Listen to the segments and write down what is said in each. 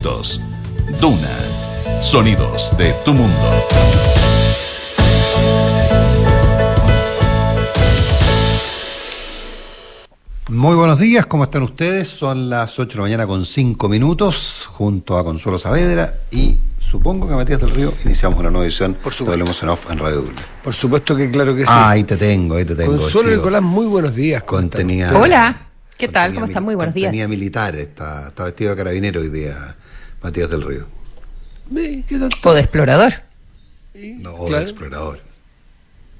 Dos. Duna. Sonidos de tu mundo. Muy buenos días, ¿cómo están ustedes? Son las 8 de la mañana con 5 minutos, junto a Consuelo Saavedra y supongo que Matías del Río iniciamos una nueva edición Por supuesto. En Off en Radio Duna. Por supuesto que claro que sí. Ah, ahí te tengo, ahí te tengo. Consuelo Nicolás, muy buenos días. Hola, ¿qué tal? ¿Cómo están? Muy buenos días. Contenía militar, está, está vestido de carabinero hoy día Matías del Río. O de explorador. No, o de explorador.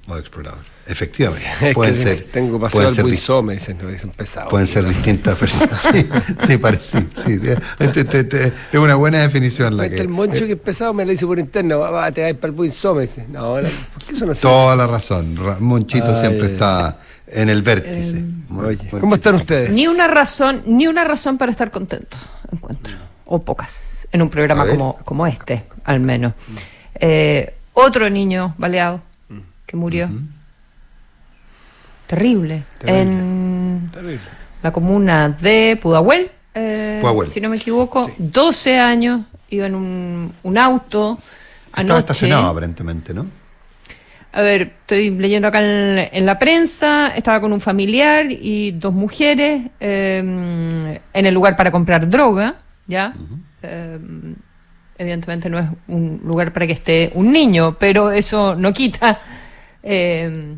O de explorador. Efectivamente. Es Pueden que ser. Tengo pasado pueden al ser dis- buizome, dicen, no, dicen pesado. Pueden ser distintas personas. Sí, sí, parece. Sí, sí. Este- este- este- es una buena definición la Este que. el moncho que es pesado me lo dice por interno, va, va, te vas para el buizome. Dice, no, no, ¿por qué son así? Toda la razón. Ra- Monchito Ay, siempre está en el vértice. Oye, Monchito ¿cómo están ustedes? Ni una razón, ni una razón para estar contentos, encuentro. O pocas. En un A programa como, como este, al menos. Eh, otro niño baleado que murió. Terrible. Terrible. En Terrible. la comuna de Pudahuel, eh, Pudahuel. si no me equivoco, 12 años, iba en un, un auto. Estaba anoche. estacionado aparentemente, ¿no? A ver, estoy leyendo acá en, en la prensa, estaba con un familiar y dos mujeres eh, en el lugar para comprar droga, ¿ya? Eh, evidentemente no es un lugar para que esté un niño, pero eso no quita, eh,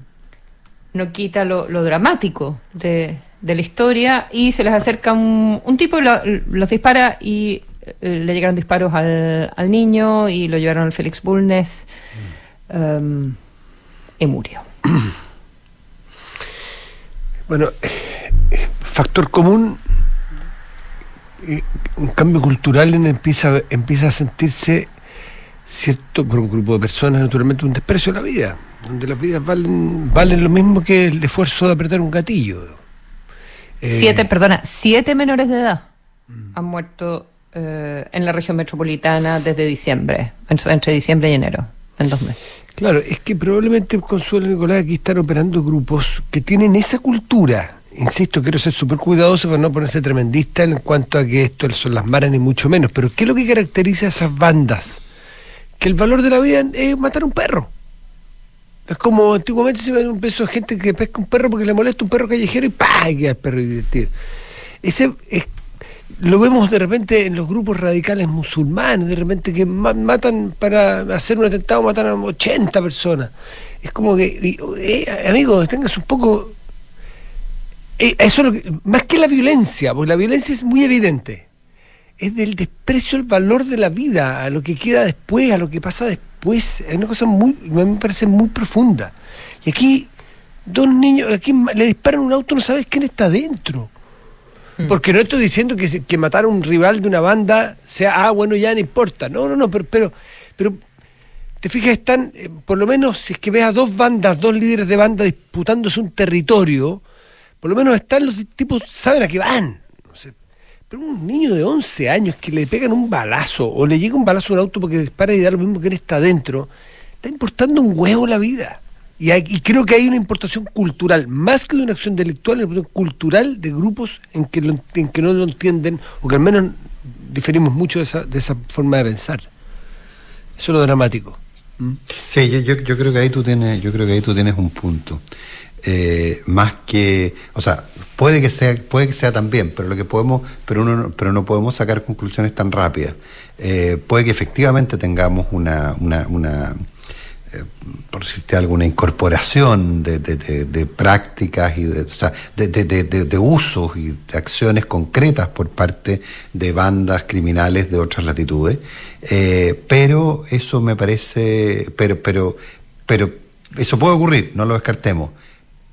no quita lo, lo dramático de, de la historia y se les acerca un, un tipo y lo- los dispara y eh, le llegaron disparos al, al niño y lo llevaron al Félix Bulnes um, y murió. Bueno, factor común, un cambio cultural en empieza, empieza a sentirse cierto por un grupo de personas, naturalmente, un desprecio a la vida, donde las vidas valen, valen lo mismo que el esfuerzo de apretar un gatillo. Eh, Siete, perdona, siete menores de edad han muerto eh, en la región metropolitana desde diciembre, en- entre diciembre y enero, en dos meses. Claro, es que probablemente Consuelo Nicolás aquí están operando grupos que tienen esa cultura. Insisto, quiero ser súper cuidadoso para no ponerse tremendista en cuanto a que esto son las maras ni mucho menos. Pero ¿qué es lo que caracteriza a esas bandas? Que el valor de la vida es matar a un perro. Es como antiguamente se ve un peso de gente que pesca un perro porque le molesta un perro callejero y ¡pah! y queda el perro divertido. Ese es- lo vemos de repente en los grupos radicales musulmanes, de repente que ma- matan para hacer un atentado, matan a 80 personas. Es como que, eh, amigos, tengas un poco... eso es lo que- más que la violencia, porque la violencia es muy evidente, es del desprecio al valor de la vida, a lo que queda después, a lo que pasa después. Es una cosa muy, me parece muy profunda. Y aquí, dos niños, aquí le disparan un auto, no sabes quién está dentro. Porque no estoy diciendo que, que matar a un rival de una banda sea, ah, bueno, ya no importa. No, no, no, pero, pero, pero te fijas, están, eh, por lo menos, si es que ves a dos bandas, dos líderes de banda disputándose un territorio, por lo menos están los tipos, saben a qué van. Pero un niño de 11 años que le pegan un balazo o le llega un balazo a un auto porque dispara y da lo mismo que él está adentro, está importando un huevo la vida. Y, creo que hay una importación cultural, más que de una acción delictual, una importación cultural de grupos en que, en que no lo entienden, o que al menos diferimos mucho de esa, de esa forma de pensar. Eso es lo dramático. Sí, yo, yo creo que ahí tú tienes, yo creo que ahí tú tienes un punto. Eh, más que, o sea, puede que sea, puede que sea también, pero lo que podemos, pero uno, no- pero no podemos sacar conclusiones tan rápidas. Eh, puede que efectivamente tengamos una, una, una eh, por decirte alguna incorporación de, de- de- de prácticas y de, o sea, de usos y de acciones concretas por parte de bandas criminales de otras latitudes, eh, pero eso me parece, pero, pero, pero eso puede ocurrir, no lo descartemos.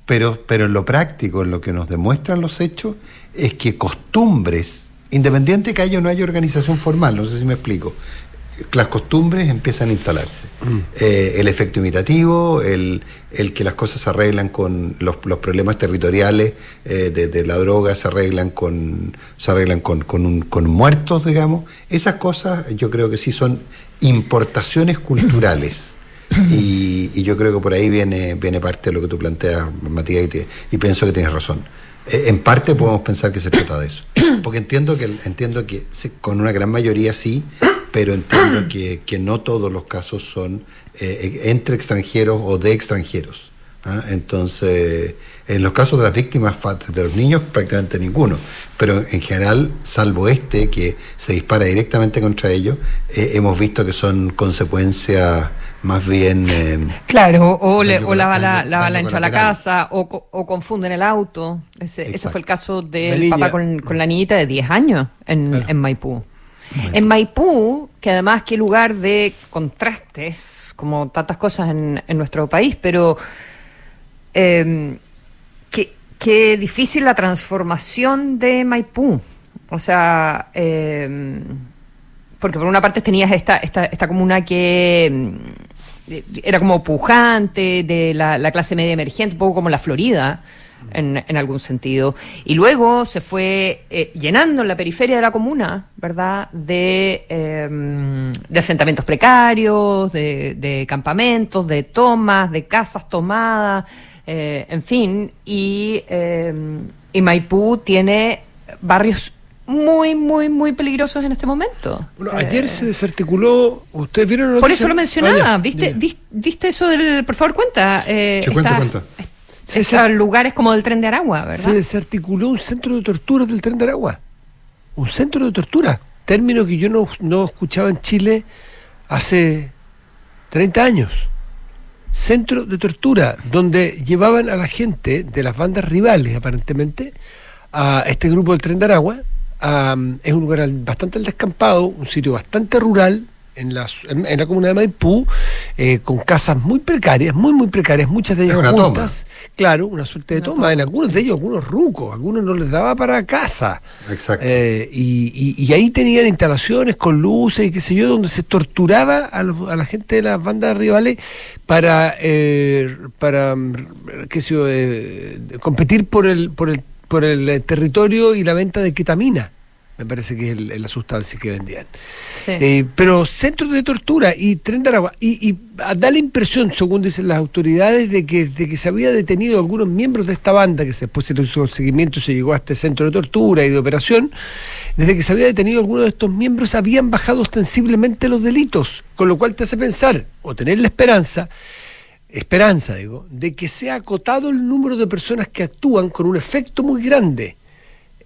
Pero, pero en lo práctico, en lo que nos demuestran los hechos, es que costumbres, independiente que haya o no haya organización formal, no sé si me explico, las costumbres empiezan a instalarse. Eh, el efecto imitativo, el, el que las cosas se arreglan con los, los problemas territoriales eh, de, de la droga, se arreglan con, se arreglan con, con, un- con muertos, digamos. Esas cosas yo creo que sí son importaciones culturales. Y, y yo creo que por ahí viene, viene parte de lo que tú planteas, Matías, y, te- y pienso que tienes razón. Eh, en parte podemos pensar que se trata de eso. Porque entiendo que, entiendo que con una gran mayoría sí, pero entiendo que, que no todos los casos son eh, entre extranjeros o de extranjeros. ¿ah? Entonces, en los casos de las víctimas de los niños, prácticamente ninguno. Pero en general, salvo este, que se dispara directamente contra ellos, eh, hemos visto que son consecuencias más bien... Eh, claro, o, le, o la bala, la bala entra a la casa, o, o, confunden el auto. Ese, ese, fue el caso del papá con, con, la niñita de 10 años en, en Maipú. En Maipú, que además qué lugar de contrastes, como tantas cosas en, en nuestro país, pero eh, qué, difícil la transformación de Maipú. O sea, eh, porque por una parte tenías esta, esta, esta comuna que mm, era como pujante, de la, clase media emergente, un poco como la Florida. En, en, algún sentido. Y luego se fue eh, llenando en la periferia de la comuna, ¿verdad?, de, em, de asentamientos precarios, de, campamentos, de tomas, de casas tomadas, eh, en fin, y, eh, y Maipú tiene barrios muy, muy, muy peligrosos en este momento. Bueno, ayer eh, se desarticuló, ustedes vieron Por eso lo mencionaba, ah, ¿viste, ¿viste eso del, por favor, cuenta? Eh, cuenta, cuenta. Esos lugares como del tren de Aragua, ¿verdad? Se desarticuló un centro de tortura del tren de Aragua. Un centro de tortura. Término que yo no, no escuchaba en Chile hace 30 años centro de tortura, donde llevaban a la gente de las bandas rivales, aparentemente, a este grupo del Tren de Aragua. Es un lugar bastante descampado, un sitio bastante rural, en la, en, la comuna de Maipú, eh, con casas muy precarias, muy, muy precarias, muchas de ellas juntas. Claro, una suerte de toma. En algunos de ellos, algunos rucos, algunos no les daba para casa. Exacto. Eh, y, ahí tenían instalaciones con luces y qué sé yo, donde se torturaba a, la gente de las bandas rivales para, eh, para qué sé yo, competir por el, por el, por el territorio y la venta de ketamina me parece que es la sustancia que vendían. Eh, pero centros de tortura y tren de Aragua, y, da la impresión, según dicen las autoridades, de que, de que se había detenido algunos miembros de esta banda, que después se le hizo seguimiento, se llegó a este centro de tortura y de operación, desde que se había detenido algunos de estos miembros habían bajado ostensiblemente los delitos, con lo cual te hace pensar, o tener la esperanza, esperanza digo, de que se ha acotado el número de personas que actúan con un efecto muy grande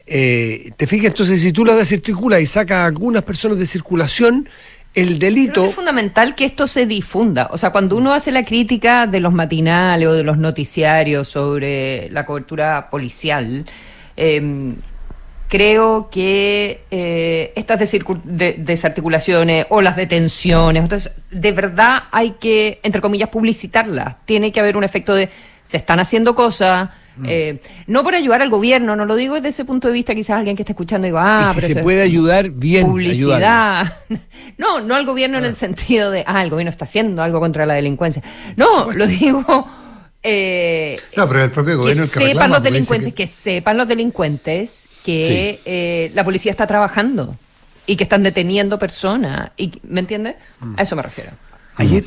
eh, te fijas, entonces si tú la desarticulas y sacas a algunas personas de circulación, el delito... es fundamental que esto se difunda. O sea, cuando uno hace la crítica de los matinales o de los noticiarios sobre la cobertura policial, em, creo que eh, estas desarticulaciones o las detenciones, entonces, de verdad hay que, entre comillas, publicitarlas. Tiene que haber un efecto de, se están haciendo cosas Mm. Eh, no por ayudar al gobierno, no lo digo desde ese punto de vista, quizás alguien que esté escuchando diga, ah, pero se puede ayudar bien. Publicidad. No, no al gobierno en el ah. sentido de, ah, el gobierno está haciendo algo contra la delincuencia. No, lo digo. Eh, no, pero el propio gobierno que, sepan los delincuentes, que... sepan los delincuentes que eh, la policía está trabajando y que están deteniendo personas. Y, ¿Me entiendes? Mm. A eso me refiero. Ayer,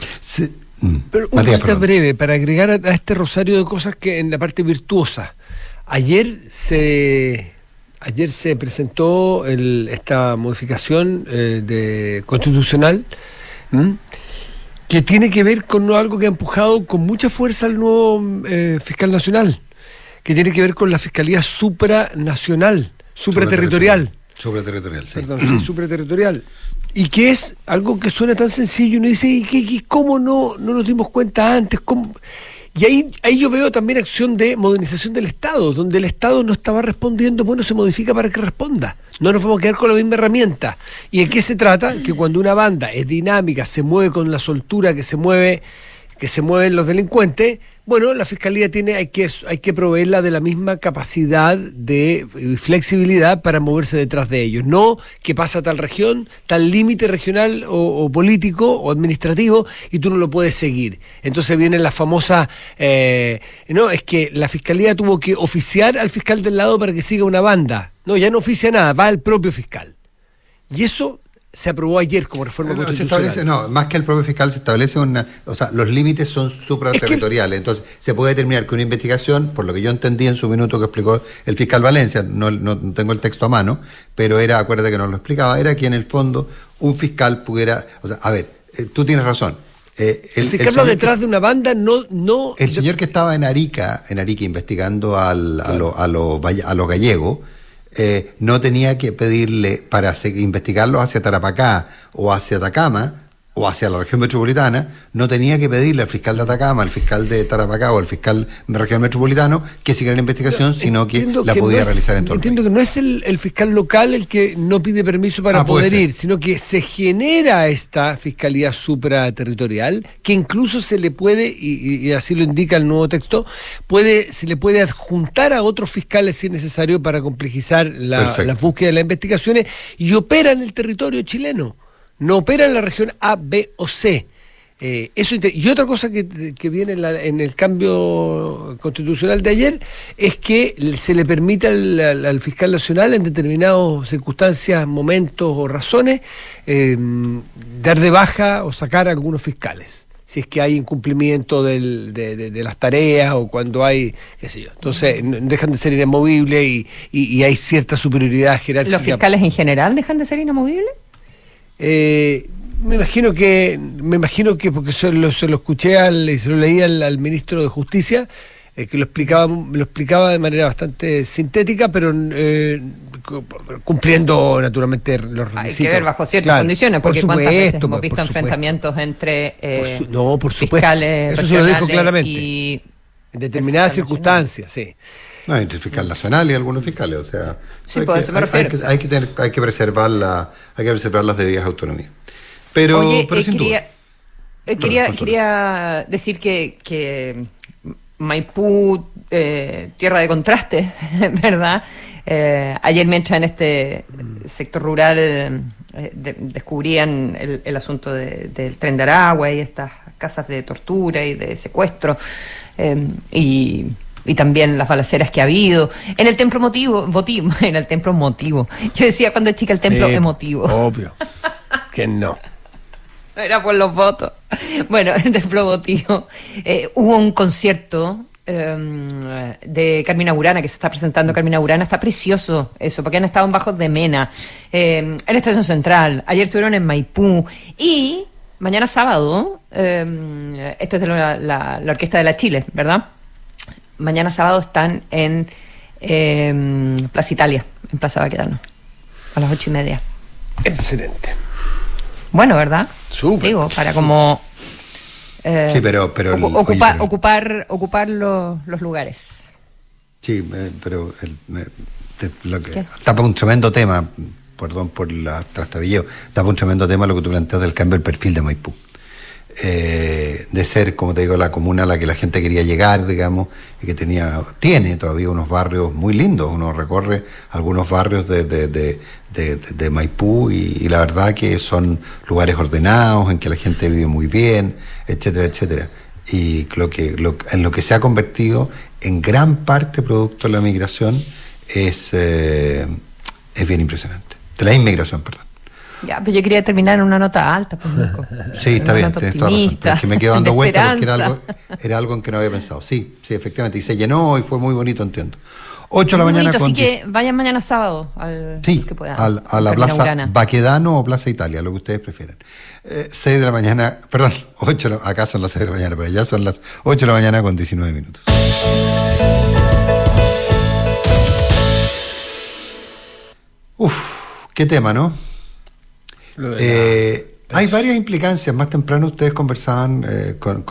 Mm. Pero una cosa breve, para agregar a, este rosario de cosas que en la parte virtuosa. Ayer se ayer se presentó esta modificación eh, de constitucional que tiene que ver con algo que ha empujado con mucha fuerza al nuevo eh, fiscal nacional, que tiene que ver con la fiscalía supranacional, supraterritorial. Supraterritorial, sí. Perdón, sí, supraterritorial y que es algo que suena tan sencillo, y uno dice, ¿y qué, cómo no, no nos dimos cuenta antes? Y ahí, ahí yo veo también acción de modernización del Estado, donde el Estado no estaba respondiendo, bueno, se modifica para que responda. No nos vamos a quedar con la misma herramienta. ¿Y en qué se trata? Que cuando una banda es dinámica, se mueve con la soltura que se mueve, que se mueven los delincuentes, bueno, la fiscalía tiene, hay que, hay que proveerla de la misma capacidad de flexibilidad para moverse detrás de ellos. No que pasa tal región, tal límite regional o, político o administrativo y tú no lo puedes seguir. Entonces viene la famosa, eh, no, es que la fiscalía tuvo que oficiar al fiscal del lado para que siga una banda. No, ya no oficia nada, va el propio fiscal. Y eso se aprobó ayer como reforma No, se constitucional. establece, no, más que el propio fiscal se establece una, o sea, los límites son supraterritoriales, entonces se puede determinar que una investigación, por lo que yo entendí en su minuto que explicó el fiscal Valencia, no, no tengo el texto a mano, pero era, acuérdate que nos lo explicaba, era que en el fondo un fiscal pudiera, o sea, a ver, eh, tú tienes razón. eh, el, fiscal señor detrás de una banda no... no el señor que estaba en Arica, en Arica investigando al- a, lo- a, lo a los gallegos, eh, no tenía que pedirle para investigarlos hacia Tarapacá o hacia Atacama o hacia la región metropolitana, no tenía que pedirle al fiscal de Atacama, al fiscal de Tarapacá o al fiscal de región metropolitano que siguiera la investigación, sino que la que podía no es- realizar en todo el Entiendo país. que no es el, el fiscal local el que no pide permiso para Ah, poder ir, sino que se genera esta fiscalía supraterritorial, que incluso se le puede, y, y- así lo indica el nuevo texto, puede, se le puede adjuntar a otros fiscales si es necesario para complejizar la, la búsqueda de las investigaciones y opera en el territorio chileno, no opera en la región A, B o C. Eh, eso y otra cosa que, que viene en, la- en el cambio constitucional de ayer es que se le permite al, al- al fiscal nacional en determinadas circunstancias, momentos o razones eh, dar de baja o sacar a algunos fiscales. Si es que hay incumplimiento del- de, de- de las tareas o cuando hay, qué sé yo. Entonces dejan de ser inamovibles y, y- y hay cierta superioridad jerárquica. ¿Los fiscales en general dejan de ser inamovibles? Eh, me imagino que, me imagino que porque se lo, se lo escuché al, y se lo leí al, al ministro de Justicia, eh, que lo explicaba, lo explicaba de manera bastante sintética, pero eh, cu- cumpliendo naturalmente los requisitos. Hay que ver bajo ciertas Claro, condiciones, por porque cuántas veces supuesto, hemos visto supuesto. enfrentamientos entre eh, Por su- no, por supuesto. fiscales Eso se lo dijo claramente. y En determinadas circunstancias, sí. No, entre el fiscal nacional y algunos fiscales, o sea, Sí, hay, pues, que, me hay- hay que, hay que tener, hay que preservar la, hay que preservar las debidas autonomías. Pero, Oye, pero eh, sin quería, duda. eh, quería, quería decir que, que Maipú, eh, tierra de contraste, ¿verdad? Eh, ayer mientras en este sector rural de- descubrían el, el asunto de- del tren de Aragua y estas casas de tortura y de secuestro y, y también las balaceras que ha habido en el templo motivo, votivo, en el templo motivo. Yo decía cuando chica el templo emotivo. Obvio. que no. Era por los votos. Bueno, en Templo Botío eh, hubo un concierto eh, de Carmina Burana, que se está presentando Carmina Burana. Está precioso eso, porque han estado en Bajos de Mena, eh, en Estación Central. Ayer estuvieron en Maipú. Y mañana sábado, eh, esto es de la, la- la Orquesta de la Chile, ¿verdad? Mañana sábado están en eh, Plaza Italia, en Plaza Baquedano, a las ocho y media. Excelente. Bueno, ¿verdad? Súper. Digo, para como... eh, Sí, pero- pero el- oye, ocupar, pero- ocupar, ocupar lo- los lugares. Sí, eh, pero el- me- te- lo que, tapa un tremendo tema, perdón por la trastabilleo, tapa un tremendo tema lo que tú planteas del cambio del perfil de Maipú. De ser, como te digo, la comuna a la que la gente quería llegar, digamos, y que tenía, tiene todavía unos barrios muy lindos. Uno recorre algunos barrios de, de, de, de- Maipú y, y la verdad que son lugares ordenados, en que la gente vive muy bien, etcétera, etcétera. Y lo que, lo- en lo que se ha convertido en gran parte producto de la migración es, eh, es bien impresionante. De la inmigración, perdón. Ya, pero yo quería terminar en una nota alta, pues, Nico. Sí, está bien, tienes toda razón. Pero es que me quedo dando vueltas porque era algo, era algo en que no había pensado. Sí, sí, efectivamente. Y se llenó y fue muy bonito, entiendo. 8 de la mañana bonito, con así que 10. vayan mañana sábado al Sí, que puedan, al- a la plaza Burana. Baquedano o Plaza Italia, lo que ustedes prefieran. Eh, 6 de la mañana, perdón, 8 de la- acá son las 6 de la mañana, pero ya son las 8 de la mañana con 19 minutos. Uf, qué tema, ¿no? Eh, hay varias implicancias. Más temprano ustedes conversaban eh, con,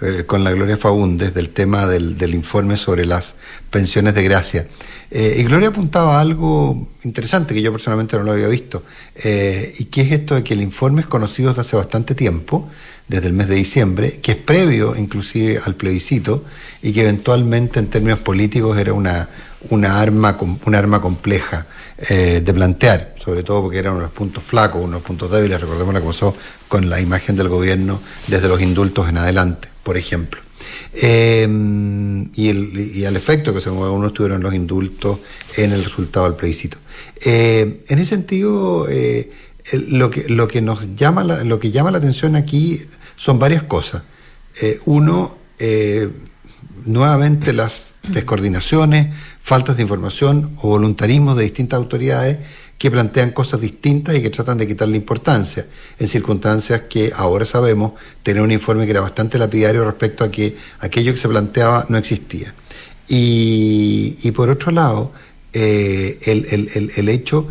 eh, con la Gloria Faúndez del tema del, del informe sobre las pensiones de gracia. Eh, y Gloria apuntaba a algo interesante que yo personalmente no lo había visto, y que es esto de que el informe es conocido desde hace bastante tiempo, desde el mes de diciembre, que es previo inclusive al plebiscito, y que eventualmente en términos políticos era una, una, arma, una arma compleja eh, de plantear, sobre todo porque eran unos puntos flacos, unos puntos débiles, recordemos lo que pasó con la imagen del gobierno desde los indultos en adelante, por ejemplo. Eh, y, el, y al efecto que según algunos tuvieron los indultos en el resultado del plebiscito. Eh, en ese sentido, eh, lo, que, lo, que nos llama la, lo que llama la atención aquí son varias cosas. Eh, uno, eh, nuevamente las descoordinaciones, faltas de información o voluntarismo de distintas autoridades que plantean cosas distintas y que tratan de quitarle importancia, en circunstancias que ahora sabemos tener un informe que era bastante lapidario respecto a que aquello que se planteaba no existía. Y, por otro lado, eh, el, hecho,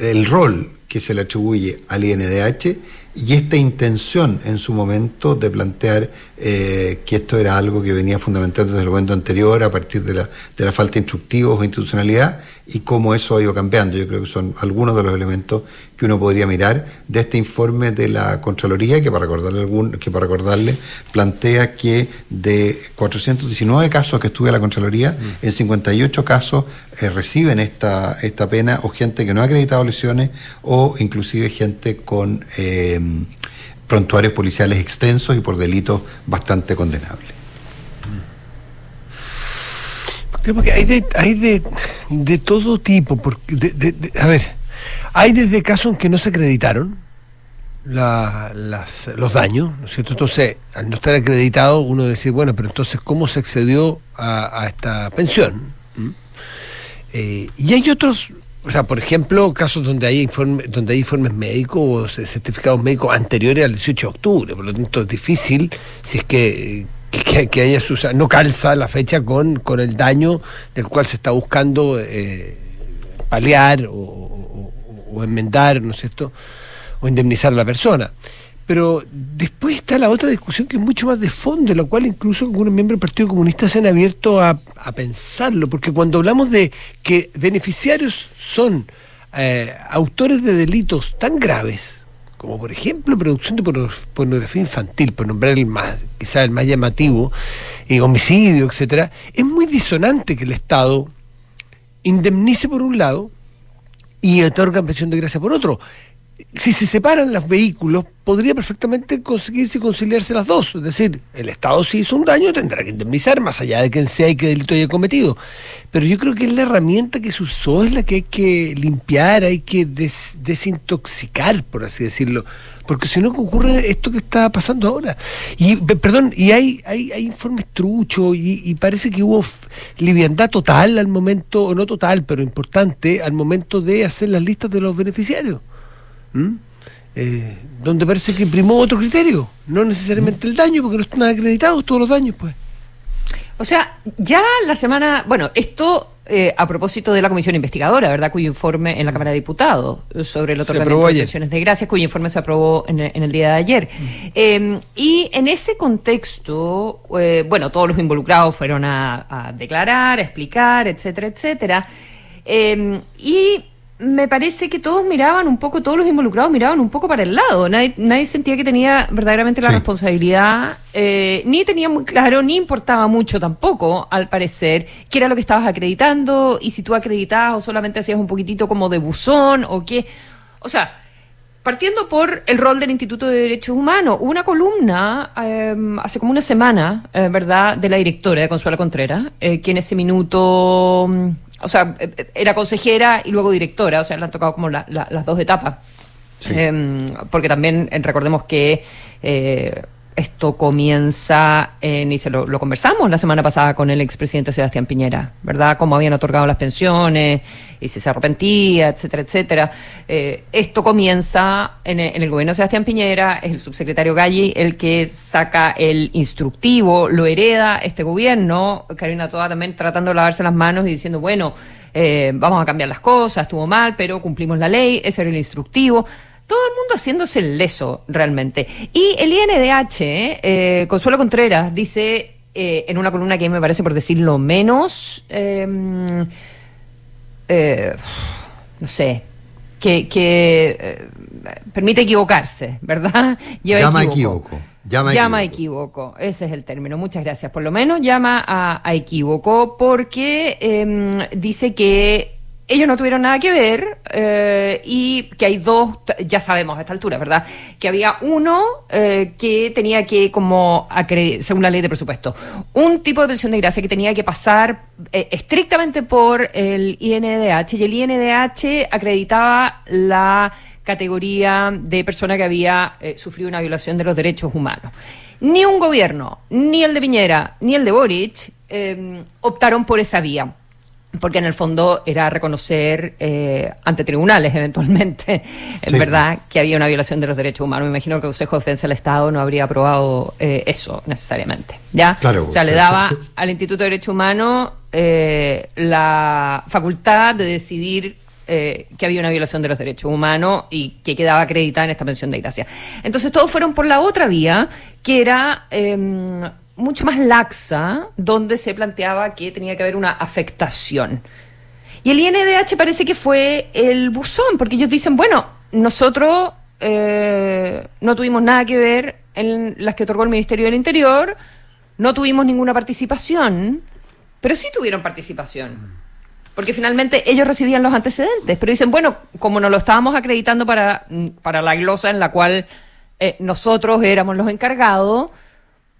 el rol que se le atribuye al INDH y esta intención en su momento de plantear eh, que esto era algo que venía fundamentando desde el momento anterior a partir de la, de la falta de instructivos o institucionalidad y cómo eso ha ido cambiando. Yo creo que son algunos de los elementos que uno podría mirar de este informe de la Contraloría, que para recordarle, algún, que para recordarle plantea que de 419 casos que estuve la Contraloría, mm. en 58 casos eh, reciben esta, esta pena o gente que no ha acreditado lesiones o inclusive gente con eh, prontuarios policiales extensos y por delitos bastante condenables. Creo que hay de, hay de, de todo tipo, porque a ver, hay desde casos en que no se acreditaron las, los daños, ¿no es cierto? Entonces, al no estar acreditado, uno dice, bueno, pero entonces, ¿cómo se accedió a, esta pensión? ¿Mm? Eh, y hay otros, o sea, por ejemplo, casos donde hay, informe, donde hay informes médicos o certificados médicos anteriores al 18 de octubre, por lo tanto es difícil si es que que, haya no calza la fecha con, con el daño del cual se está buscando eh, paliar o, enmendar, ¿no es cierto? O indemnizar a la persona. Pero después está la otra discusión que es mucho más de fondo, la cual incluso algunos miembros del Partido Comunista se han abierto a, pensarlo, porque cuando hablamos de que beneficiarios son eh, autores de delitos tan graves, como por ejemplo producción de pornografía infantil, por nombrar el más, quizá el más llamativo, y homicidio, etcétera, es muy disonante que el Estado indemnice por un lado y otorga pensión de gracia por otro si se separan los vehículos, podría perfectamente conseguirse conciliarse las dos. Es decir, el Estado si hizo un daño tendrá que indemnizar, más allá de quién sea y qué delito haya cometido. Pero yo creo que es la herramienta que se usó, es la que hay que limpiar, hay que desintoxicar, por así decirlo. Porque si no ocurre esto que está pasando ahora. Y, perdón, y hay, hay, hay informes truchos y, parece que hubo liviandad total al momento, o no total, pero importante, al momento de hacer las listas de los beneficiarios. ¿Mm? Eh, donde parece que primó otro criterio, no necesariamente el daño, porque no están acreditados todos los daños, pues. O sea, ya la semana, bueno, esto eh, a propósito de la comisión investigadora, ¿verdad? Cuyo informe en la Cámara de Diputados sobre el otorgamiento de pensiones de gracias, cuyo informe se aprobó en el, día de ayer. Em, y en ese contexto, eh, bueno, todos los involucrados fueron a, a declarar, a explicar, etcétera, etcétera. Em, y me parece que todos miraban un poco, todos los involucrados miraban un poco para el lado. Nadie, nadie sentía que tenía verdaderamente la responsabilidad, eh, ni tenía muy claro, ni importaba mucho tampoco, al parecer, qué era lo que estabas acreditando y si tú acreditabas o solamente hacías un poquitito como de buzón o qué. O sea, partiendo por el rol del Instituto de Derechos Humanos, hubo una columna em, hace como una semana, eh, ¿verdad?, de la directora de Consuela Contreras, eh, que en ese minuto o sea, eh, era consejera y luego directora, o sea, le han tocado como las dos etapas. Em, porque también eh, recordemos que eh, esto comienza, en, y se lo, conversamos la semana pasada con el expresidente Sebastián Piñera, ¿verdad? Cómo habían otorgado las pensiones y si se arrepentía, etcétera, etcétera. Eh, esto comienza en el, gobierno de Sebastián Piñera, es el subsecretario Galli el que saca el instructivo, lo hereda este gobierno, Karina Toda también tratando de lavarse las manos y diciendo, bueno, eh, vamos a cambiar las cosas, estuvo mal, pero cumplimos la ley, ese era el instructivo todo el mundo haciéndose el leso realmente. Y el INDH, eh, Consuelo Contreras, dice eh, en una columna que me parece, por decirlo menos, em, eh, no sé, que, permite equivocarse, ¿verdad? llama equivoco. Llama, a equivoco. ese es el término. Muchas gracias. Por lo menos llama a, equivoco porque em, dice que ellos no tuvieron nada que ver eh, y que hay dos, ya sabemos a esta altura, ¿verdad? Que había uno eh, que tenía que, como, según la ley de presupuesto, un tipo de pensión de gracia que tenía que pasar eh, estrictamente por el INDH y el INDH acreditaba la categoría de persona que había sufrido una violación de los derechos humanos. Ni un gobierno, ni el de Piñera, ni el de Boric optaron por esa vía porque en el fondo era reconocer eh, ante tribunales eventualmente, en Sí. verdad, que había una violación de los derechos humanos. Me imagino que el Consejo de Defensa del Estado no habría aprobado eh, eso necesariamente. ¿ya? Claro, o sea, se- le daba al Instituto de Derecho Humano eh, la facultad de decidir eh, que había una violación de los derechos humanos y que quedaba acreditada en esta pensión de gracia. Entonces todos fueron por la otra vía, que era eh, mucho más laxa, donde se planteaba que tenía que haber una afectación. Y el INDH parece que fue el buzón, porque ellos dicen, bueno, nosotros eh, no tuvimos nada que ver en las que otorgó el Ministerio del Interior, no tuvimos ninguna participación, pero sí tuvieron participación. Porque finalmente ellos recibían los antecedentes, pero dicen, bueno, como nos lo estábamos acreditando para, para la glosa en la cual eh, nosotros éramos los encargados,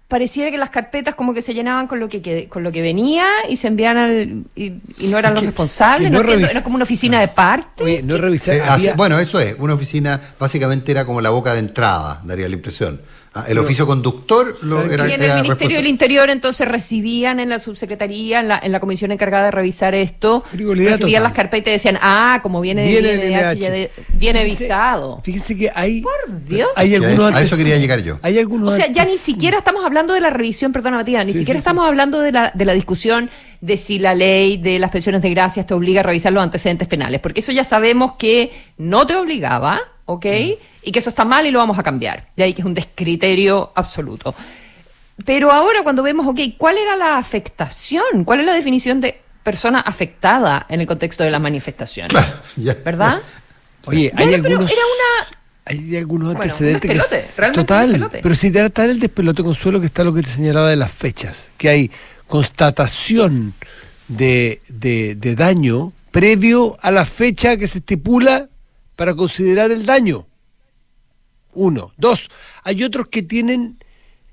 pareciera que las carpetas como que se llenaban con lo que, que- con lo que venía y se envían al y, y no eran los responsables, no no entiendo, era como una oficina de parte. Oye, no revisar. Eh, había- bueno, eso es, una oficina básicamente era como la boca de entrada, daría la impresión. Ah, el oficio conductor lo, ¿Sabe era, y en era el Ministerio del Interior entonces recibían en la subsecretaría, en la, en la comisión encargada de revisar esto, Frivolidad recibían total. las carpetas y decían, ah, como viene, Viene INDH, INDH. ya de- viene Fíjense- visado. Fíjense que hay. Por Dios. Hay algunos eso- a eso quería llegar yo. Hay O algunos sea, ya ni siquiera estamos hablando de la revisión, perdona Matías, ni Sí, siquiera sí, estamos hablando de la, de la discusión de si la ley de las pensiones de gracias te obliga a revisar los antecedentes penales, porque eso ya sabemos que no te obligaba, ¿ok? Y que eso está mal y lo vamos a cambiar, de ahí que es un descriterio absoluto. Pero ahora cuando vemos, ok, ¿cuál era la afectación? ¿Cuál es la definición de persona afectada en el contexto de la manifestación? Claro, ya. ¿Verdad? Oye, hay algunos. era una- Hay algunos Bueno, un antecedentes que. despelote, es- un total. Pero si te tal el despelote, Consuelo, que está lo que te señalaba de las fechas. Que hay constatación de, de, de daño previo a la fecha que se estipula para considerar el daño. Uno. Dos. Hay otros que tienen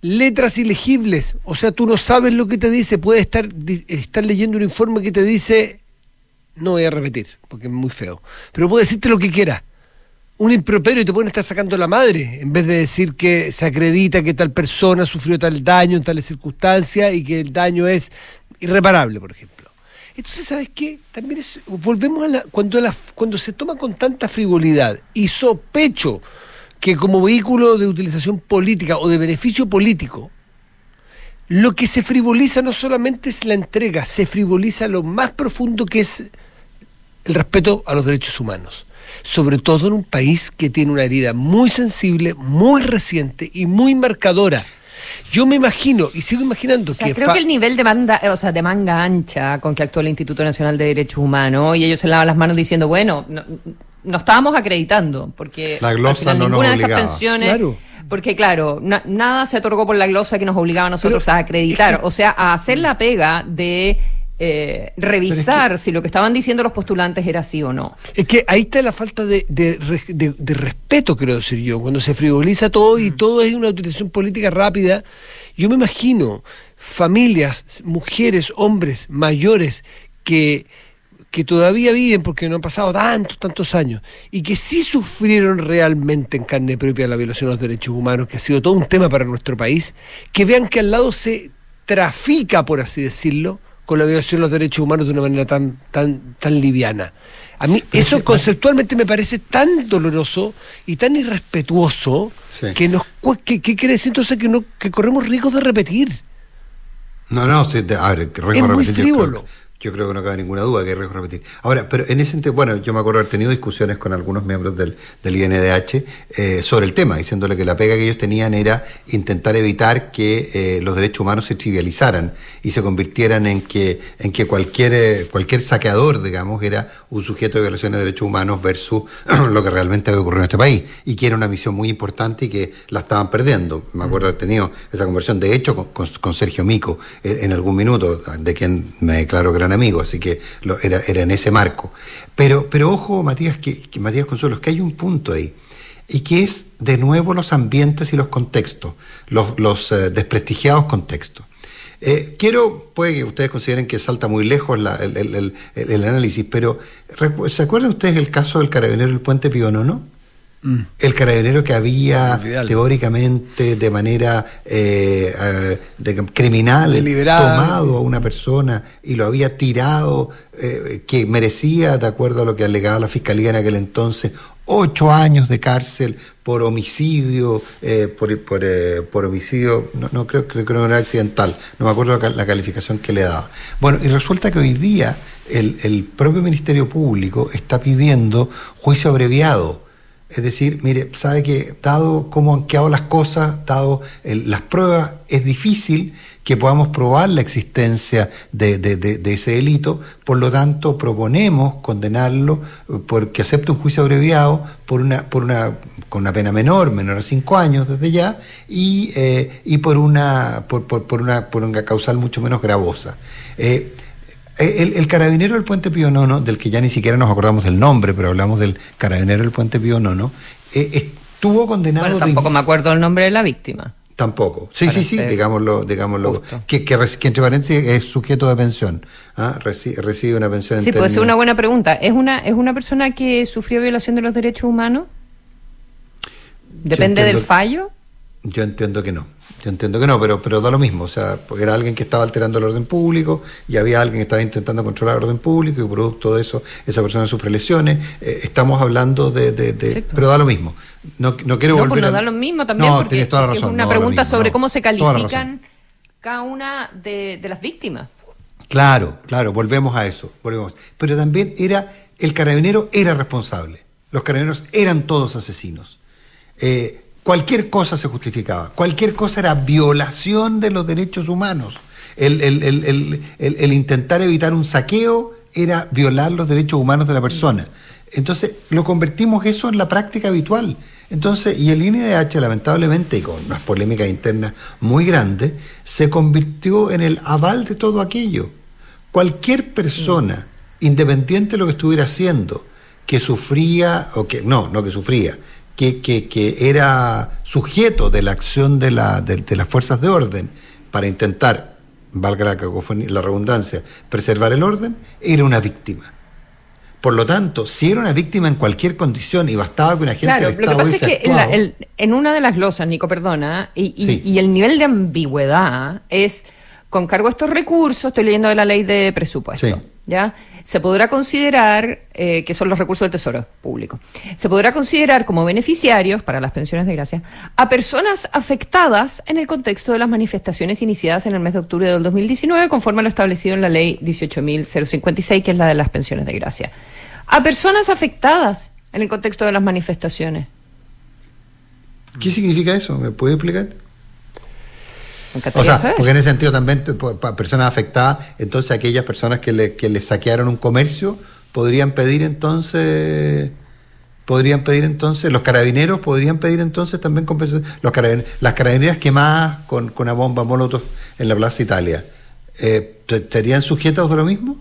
letras ilegibles. O sea, tú no sabes lo que te dice. Puedes estar, estar leyendo un informe que te dice. No voy a repetir, porque es muy feo. Pero puede decirte lo que quiera. Un improperio y te pueden estar sacando la madre, en vez de decir que se acredita que tal persona sufrió tal daño en tales circunstancias y que el daño es irreparable, por ejemplo. Entonces, ¿sabes qué? También es, volvemos a la, cuando, la, cuando se toma con tanta frivolidad y sospecho que como vehículo de utilización política o de beneficio político, lo que se frivoliza no solamente es la entrega, se frivoliza lo más profundo que es el respeto a los derechos humanos. Sobre todo en un país que tiene una herida muy sensible, muy reciente y muy marcadora. Yo me imagino, y sigo imaginando O sea, que... creo que el nivel de eh, o sea, de manga ancha con que actuó el Instituto Nacional de Derechos Humanos y ellos se lavan las manos diciendo, bueno, no, no estábamos acreditando porque La glosa no nos ninguna de estas obligaba. pensiones, Claro. porque claro, na- nada se otorgó por la glosa que nos obligaba a nosotros Pero a acreditar, es que- o sea, a hacer la pega de eh, revisar si lo que estaban diciendo los postulantes era así o no. Es que ahí está la falta de, de de- de respeto, quiero decir yo, cuando se frivoliza todo y todo es una utilización política rápida. Yo me imagino familias, mujeres, hombres mayores que, que todavía viven porque no han pasado tantos, tantos años y que sí sufrieron realmente en carne propia la violación de los derechos humanos, que ha sido todo un tema para nuestro país, que vean que al lado se trafica, por así decirlo, con la violación de los derechos humanos de una manera tan, tan, tan liviana. A mí eso conceptualmente me parece tan doloroso y tan irrespetuoso Sí. que nos que, que quiere decir entonces que no que corremos riesgos de repetir. No, no, sí, a ver, riesgo Es de muy repetir, yo creo, frívolo. Yo creo que no cabe ninguna duda que hay riesgo de repetir. Ahora, pero en ese sentido, bueno, yo me acuerdo haber tenido discusiones con algunos miembros del, del INDH eh, sobre el tema, diciéndole que la pega que ellos tenían era intentar evitar que eh, los derechos humanos se trivializaran y se convirtieran en que, en que cualquier, eh, cualquier saqueador, digamos, era un sujeto de violaciones de derechos humanos versus lo que realmente había ocurrido en este país, y que era una misión muy importante y que la estaban perdiendo. Me acuerdo haber tenido esa conversión, de hecho, con, Sergio Mico en, en algún minuto, de quien me declaro gran amigo, así que era, en ese marco. Pero, pero ojo, Matías, que, que Matías Consuelo, que hay un punto ahí, y que es de nuevo los ambientes y los contextos, los, eh, desprestigiados contextos. Eh, quiero, puede que ustedes consideren que salta muy lejos el, análisis, pero ¿se acuerdan ustedes el caso del carabinero del puente Pío Nono? El carabinero que había Vidal. teóricamente de manera eh, eh, de- criminal Deliberada. tomado a una persona y lo había tirado, eh, que merecía, de acuerdo a lo que alegaba la fiscalía en aquel entonces, ocho años de cárcel por homicidio, eh, por, por, eh, por homicidio, no, no creo, creo que no era accidental, no me acuerdo la, la calificación que le daba. Bueno, y resulta que hoy día el, el propio Ministerio Público está pidiendo juicio abreviado. Es decir, mire, sabe que dado cómo han quedado las cosas, dado las pruebas, es difícil que podamos probar la existencia de, ese delito, por lo tanto proponemos condenarlo eh, porque acepte un juicio abreviado por una, por una, con una pena menor, menor a cinco años desde ya, y, eh, y por una, por una, por una causal mucho menos gravosa. Eh, el, el carabinero del Puente Pío Nono, del que ya ni siquiera nos acordamos del nombre, pero hablamos del carabinero del Puente Pío Nono, eh, estuvo condenado Bueno, de- tampoco me acuerdo el nombre de la víctima. Tampoco. Sí, Para sí, sí, digámoslo, digámoslo. Que, que, entre paréntesis es sujeto de pensión. ¿ah? Reci- recibe una pensión en Sí, puede ser una buena pregunta. ¿Es una, ¿Es una persona que sufrió violación de los derechos humanos? ¿Depende del fallo? Yo entiendo que no. Yo entiendo que no, pero, pero da lo mismo. O sea, porque era alguien que estaba alterando el orden público y había alguien que estaba intentando controlar el orden público y producto de eso esa persona sufre lesiones. Eh, estamos hablando de... de- de- Sí, pues. pero da lo mismo. No, no quiero No, volver pues nos a- da lo mismo también, No, porque, tienes toda la razón. es una no pregunta mismo, sobre no. cómo se califican cada una de, de las víctimas. Claro, claro, volvemos a eso, volvemos. Pero también era, el carabinero era responsable. Los carabineros eran todos asesinos. Eh, cualquier cosa se justificaba, cualquier cosa era violación de los derechos humanos. El, intentar evitar un saqueo era violar los derechos humanos de la persona. Entonces, lo convertimos eso en la práctica habitual. Entonces, y el INDH, lamentablemente, y con unas polémicas internas muy grandes, se convirtió en el aval de todo aquello. Cualquier persona, independiente de lo que estuviera haciendo, que sufría, o que, no, no que sufría, que, que, que era sujeto de la acción de, la, de, de las fuerzas de orden para intentar, valga la, cacofonía- la redundancia, preservar el orden, era una víctima. Por lo tanto, si era una víctima en cualquier condición y bastaba que una gente Claro, del lo que pasa es que en, la- el- en una de las glosas, Nico, perdona, y, y- Sí. y el nivel de ambigüedad es, con cargo a estos recursos, estoy leyendo de la ley de presupuesto, Sí. ¿Ya? Se podrá considerar, eh, que son los recursos del Tesoro Público, se podrá considerar como beneficiarios para las pensiones de gracia a personas afectadas en el contexto de las manifestaciones iniciadas en el mes de octubre del 2019, conforme a lo establecido en la ley 18.056, que es la de las pensiones de gracia. A personas afectadas en el contexto de las manifestaciones. ¿qué significa eso? ¿Me puede explicar? O sea, saber. porque en ese sentido también, te- por- pa- personas afectadas, entonces aquellas personas que le, que le saquearon un comercio, podrían pedir entonces, podrían pedir entonces, los carabineros podrían pedir entonces también compensación, los carabin- las carabineras quemadas con, con una bomba Molotov en la Plaza Italia, eh, ¿te- ¿estarían sujetos de lo mismo?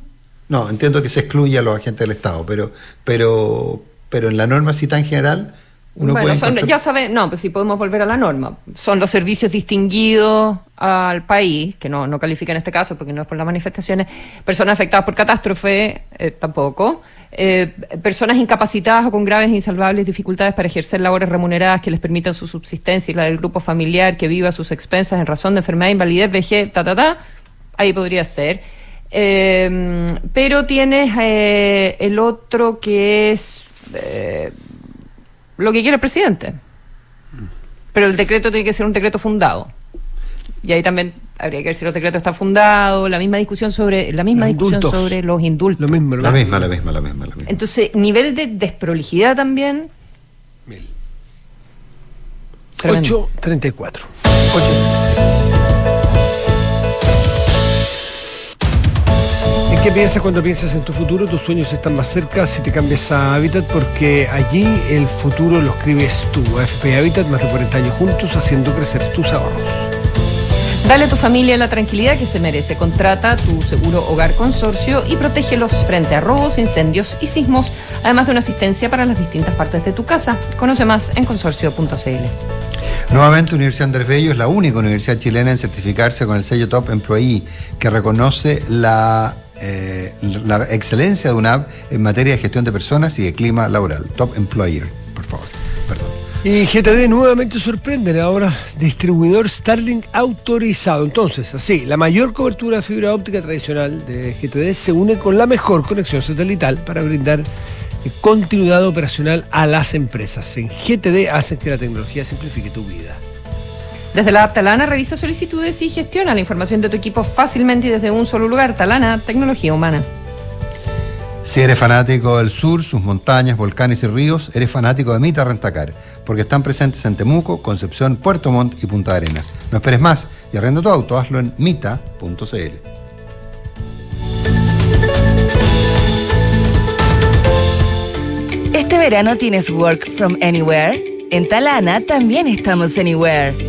No, entiendo que se excluye a los agentes del Estado, pero, pero, pero en la norma así tan general, uno bueno, son- encontrar- ya saben, no, pues si podemos volver a la norma. Son los servicios distinguidos al país, que no, no califica en este caso porque no es por las manifestaciones, personas afectadas por catástrofe, eh, tampoco, eh, personas incapacitadas o con graves e insalvables dificultades para ejercer labores remuneradas que les permitan su subsistencia y la del grupo familiar que viva a sus expensas en razón de enfermedad, invalidez, vejez, ta, ta, ta, ahí podría ser. Eh, pero tienes el otro que es... lo que quiere el presidente. Pero el decreto tiene que ser un decreto fundado. Y ahí también habría que ver si los decretos están fundados, la misma discusión sobre la misma Los discusión indultos. sobre los indultos. Lo mismo, lo la misma, la misma, la misma, la misma. Entonces, nivel de desprolijidad también. Mil. tremendo. 8.34. ¿En qué piensas cuando piensas en tu futuro? Tus sueños están más cerca si te cambias a Habitat porque allí el futuro lo escribes tú. AFP Habitat, más de 40 años juntos haciendo crecer tus ahorros. Dale a tu familia la tranquilidad que se merece. Contrata tu seguro hogar consorcio y protégelos frente a robos, incendios y sismos, además de una asistencia para las distintas partes de tu casa. Conoce más en consorcio.cl. Nuevamente, Universidad Andrés Bello es la única universidad chilena en certificarse con el sello Top Employee, que reconoce la, eh, la excelencia de una app en materia de gestión de personas y de clima laboral. Top Employer, por favor. Y GTD nuevamente sorprenden ahora distribuidor Starlink autorizado. Entonces, así, la mayor cobertura de fibra óptica tradicional de GTD se une con la mejor conexión satelital para brindar continuidad operacional a las empresas. En GTD hacen que la tecnología simplifique tu vida. Desde la app Talana revisa solicitudes y gestiona la información de tu equipo fácilmente y desde un solo lugar. Talana, tecnología humana. Si eres fanático del sur, sus montañas, volcanes y ríos, eres fanático de Mita Rentacar, porque están presentes en Temuco, Concepción, Puerto Montt y Punta Arenas. No esperes más y arrenda tu auto, hazlo en mita.cl. Este verano tienes Work from Anywhere. En Talana también estamos Anywhere.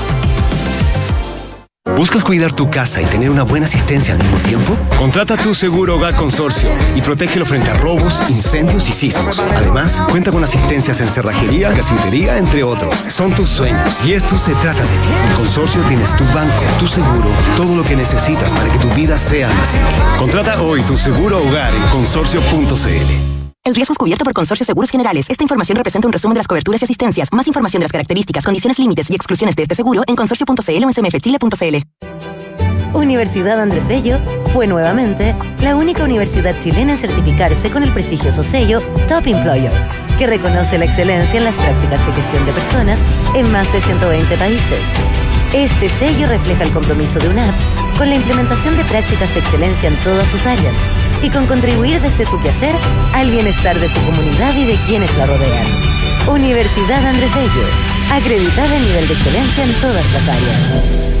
¿Buscas cuidar tu casa y tener una buena asistencia al mismo tiempo? Contrata tu seguro Hogar Consorcio y protégelo frente a robos, incendios y sismos. Además, cuenta con asistencias en cerrajería, gasifitería, entre otros. Son tus sueños y esto se trata de ti. En Consorcio tienes tu banco, tu seguro, todo lo que necesitas para que tu vida sea más simple. Contrata hoy tu seguro hogar en consorcio.cl. El riesgo es cubierto por Consorcio Seguros Generales. Esta información representa un resumen de las coberturas y asistencias. Más información de las características, condiciones, límites y exclusiones de este seguro en consorcio.cl o en cmfchile.cl. Universidad Andrés Bello fue nuevamente la única universidad chilena en certificarse con el prestigioso sello Top Employer, que reconoce la excelencia en las prácticas de gestión de personas en más de 120 países. Este sello refleja el compromiso de UNAP con la implementación de prácticas de excelencia en todas sus áreas y con contribuir desde su quehacer al bienestar de su comunidad y de quienes la rodean. Universidad Andrés Bello, acreditada en nivel de excelencia en todas las áreas.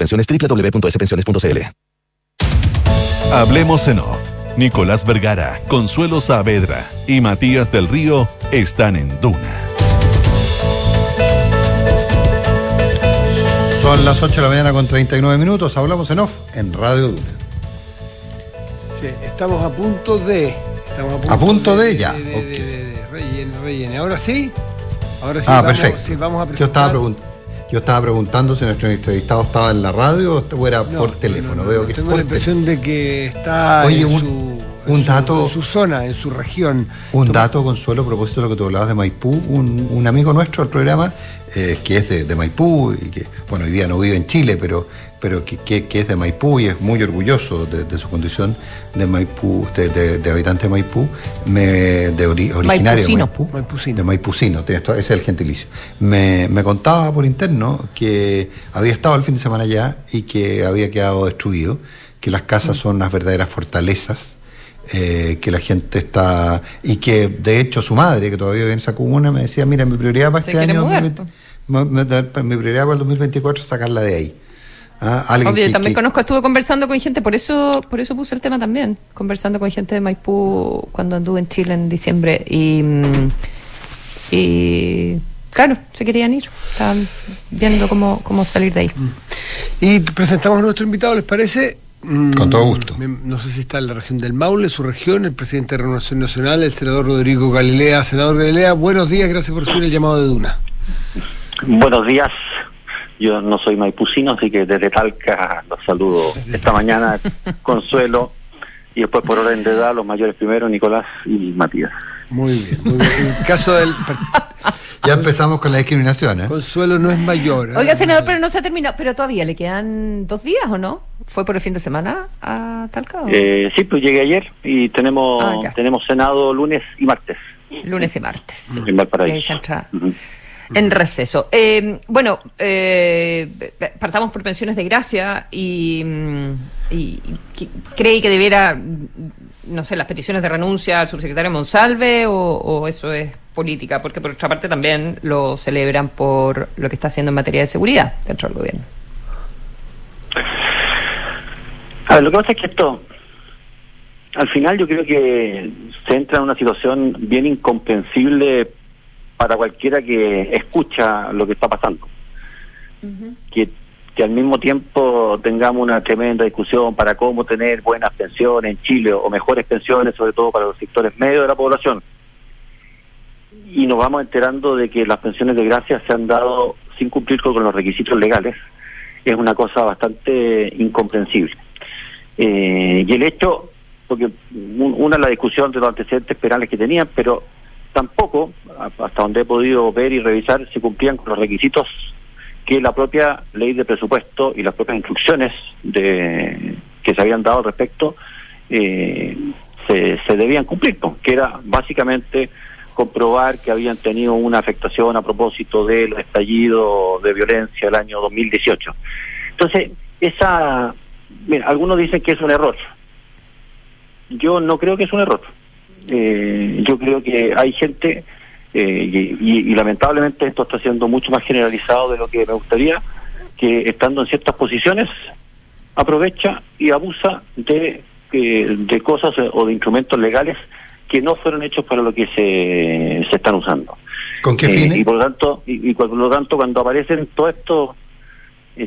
Pensiones www.spensiones.cl. Hablemos en off. Nicolás Vergara, Consuelo Saavedra y Matías del Río están en Duna. Son las 8 de la mañana con 39 minutos. Hablamos en off en Radio Duna. Sí, estamos a punto de. Estamos A punto de ya, de- de- ok. de- de- rellene, rellene. Ahora sí. Ahora sí. ah, vamos- perfecto. sí, vamos a yo, estaba presentar- pregunt- yo estaba preguntando si nuestro entrevistado estaba en la radio o era No, por no, teléfono. no, no, Veo que es tengo por la impresión de que está Oye, en, un- su, un en su- dato- en su zona, en su región. Un dato, Consuelo, a propósito de lo que tú hablabas de Maipú, un, un amigo nuestro del programa, eh, que es de, de Maipú, y que, bueno, hoy día no vive en Chile, pero, pero que, que- que es de Maipú y es muy orgulloso de, de su condición de Maipú, de, de- de habitante de Maipú, me, de ori- originario Maipucino. de Maipú, Maipucino. de Maipucino, ese es el gentilicio. Me, me contaba por interno que había estado el fin de semana allá y que había quedado destruido, que las casas son unas verdaderas fortalezas eh, que la gente está y que de hecho su madre que todavía vive en esa comuna me decía mira mi prioridad para este año mudar, 2020 ma- ma- mi prioridad para el 2024 es sacarla de ahí ¿ah? Alguien Obvio, que- también que- conozco, estuve conversando con gente, por eso por eso puse el tema también, conversando con gente de Maipú cuando anduve en Chile en diciembre y, mm, y claro, se querían ir, estaban viendo cómo, cómo salir de ahí. Y presentamos a nuestro invitado, ¿les parece? Mm, Con todo gusto. No sé si está en la región del Maule, su región, el presidente de Renovación Nacional, el senador Rodrigo Galilea. Senador Galilea, buenos días, gracias por subir el llamado de Duna. Buenos días. Yo no soy maipucino, así que desde Talca los saludo esta mañana, Consuelo, y después por orden de edad, los mayores primero, Nicolás y Matías. Muy bien, muy bien. En el caso del Ya empezamos con la discriminación, ¿eh? Consuelo no es mayor. ¿eh? Oiga, senador, pero no se ha terminado, pero todavía le quedan dos días, ¿o no? ¿Fue por el fin de semana a Talca? o? Eh, sí, pues llegué ayer y tenemos Ah, tenemos Senado lunes y martes Lunes y martes. en Valparaíso. Y ahí se entra Ujú. En receso. Eh, bueno, eh, partamos por pensiones de gracia y, mm, cree que debiera, mm, no sé, las peticiones de renuncia al subsecretario Monsalve o, o eso es política, porque por otra parte también lo celebran por lo que está haciendo en materia de seguridad dentro del gobierno. A ver, lo que pasa es que esto, al final yo creo que se entra en una situación bien incomprensible para cualquiera que escucha lo que está pasando. que, que al mismo tiempo tengamos una tremenda discusión para cómo tener buenas pensiones en Chile o mejores pensiones, sobre todo para los sectores medios de la población. Y nos vamos enterando de que las pensiones de gracia se han dado sin cumplir con los requisitos legales. Es una cosa bastante incomprensible. Eh, y el hecho, porque un- una es la discusión de los antecedentes penales que tenían, pero tampoco, hasta donde he podido ver y revisar, se cumplían con los requisitos que la propia ley de presupuesto y las propias instrucciones de, que se habían dado al respecto eh, se, debían cumplir, pues, que era básicamente comprobar que habían tenido una afectación a propósito del estallido de violencia del año 2018. Entonces, esa, mira, algunos dicen que es un error. Yo no creo que es un error. Eh, yo creo que hay gente, eh, y, y- y lamentablemente esto está siendo mucho más generalizado de lo que me gustaría, que estando en ciertas posiciones aprovecha y abusa de, eh, de cosas o de instrumentos legales que no fueron hechos para lo que se, se están usando. ¿Con qué Eh, fines? Y por lo tanto, y, y por lo tanto cuando aparecen todos estos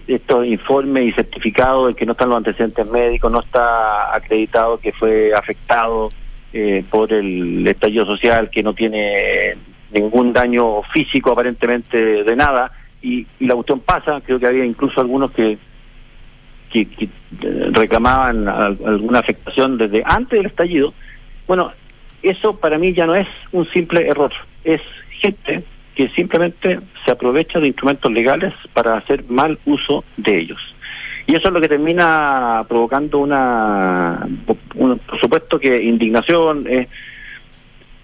estos informes y certificados de que no están los antecedentes médicos, no está acreditado que fue afectado eh, por el estallido social, que no tiene ningún daño físico aparentemente de nada, y, la cuestión pasa, creo que había incluso algunos que, que, que, eh, reclamaban al- alguna afectación desde antes del estallido. Bueno, eso para mí ya no es un simple error, es gente que simplemente se aprovecha de instrumentos legales para hacer mal uso de ellos. Y eso es lo que termina provocando una, por supuesto que indignación, es,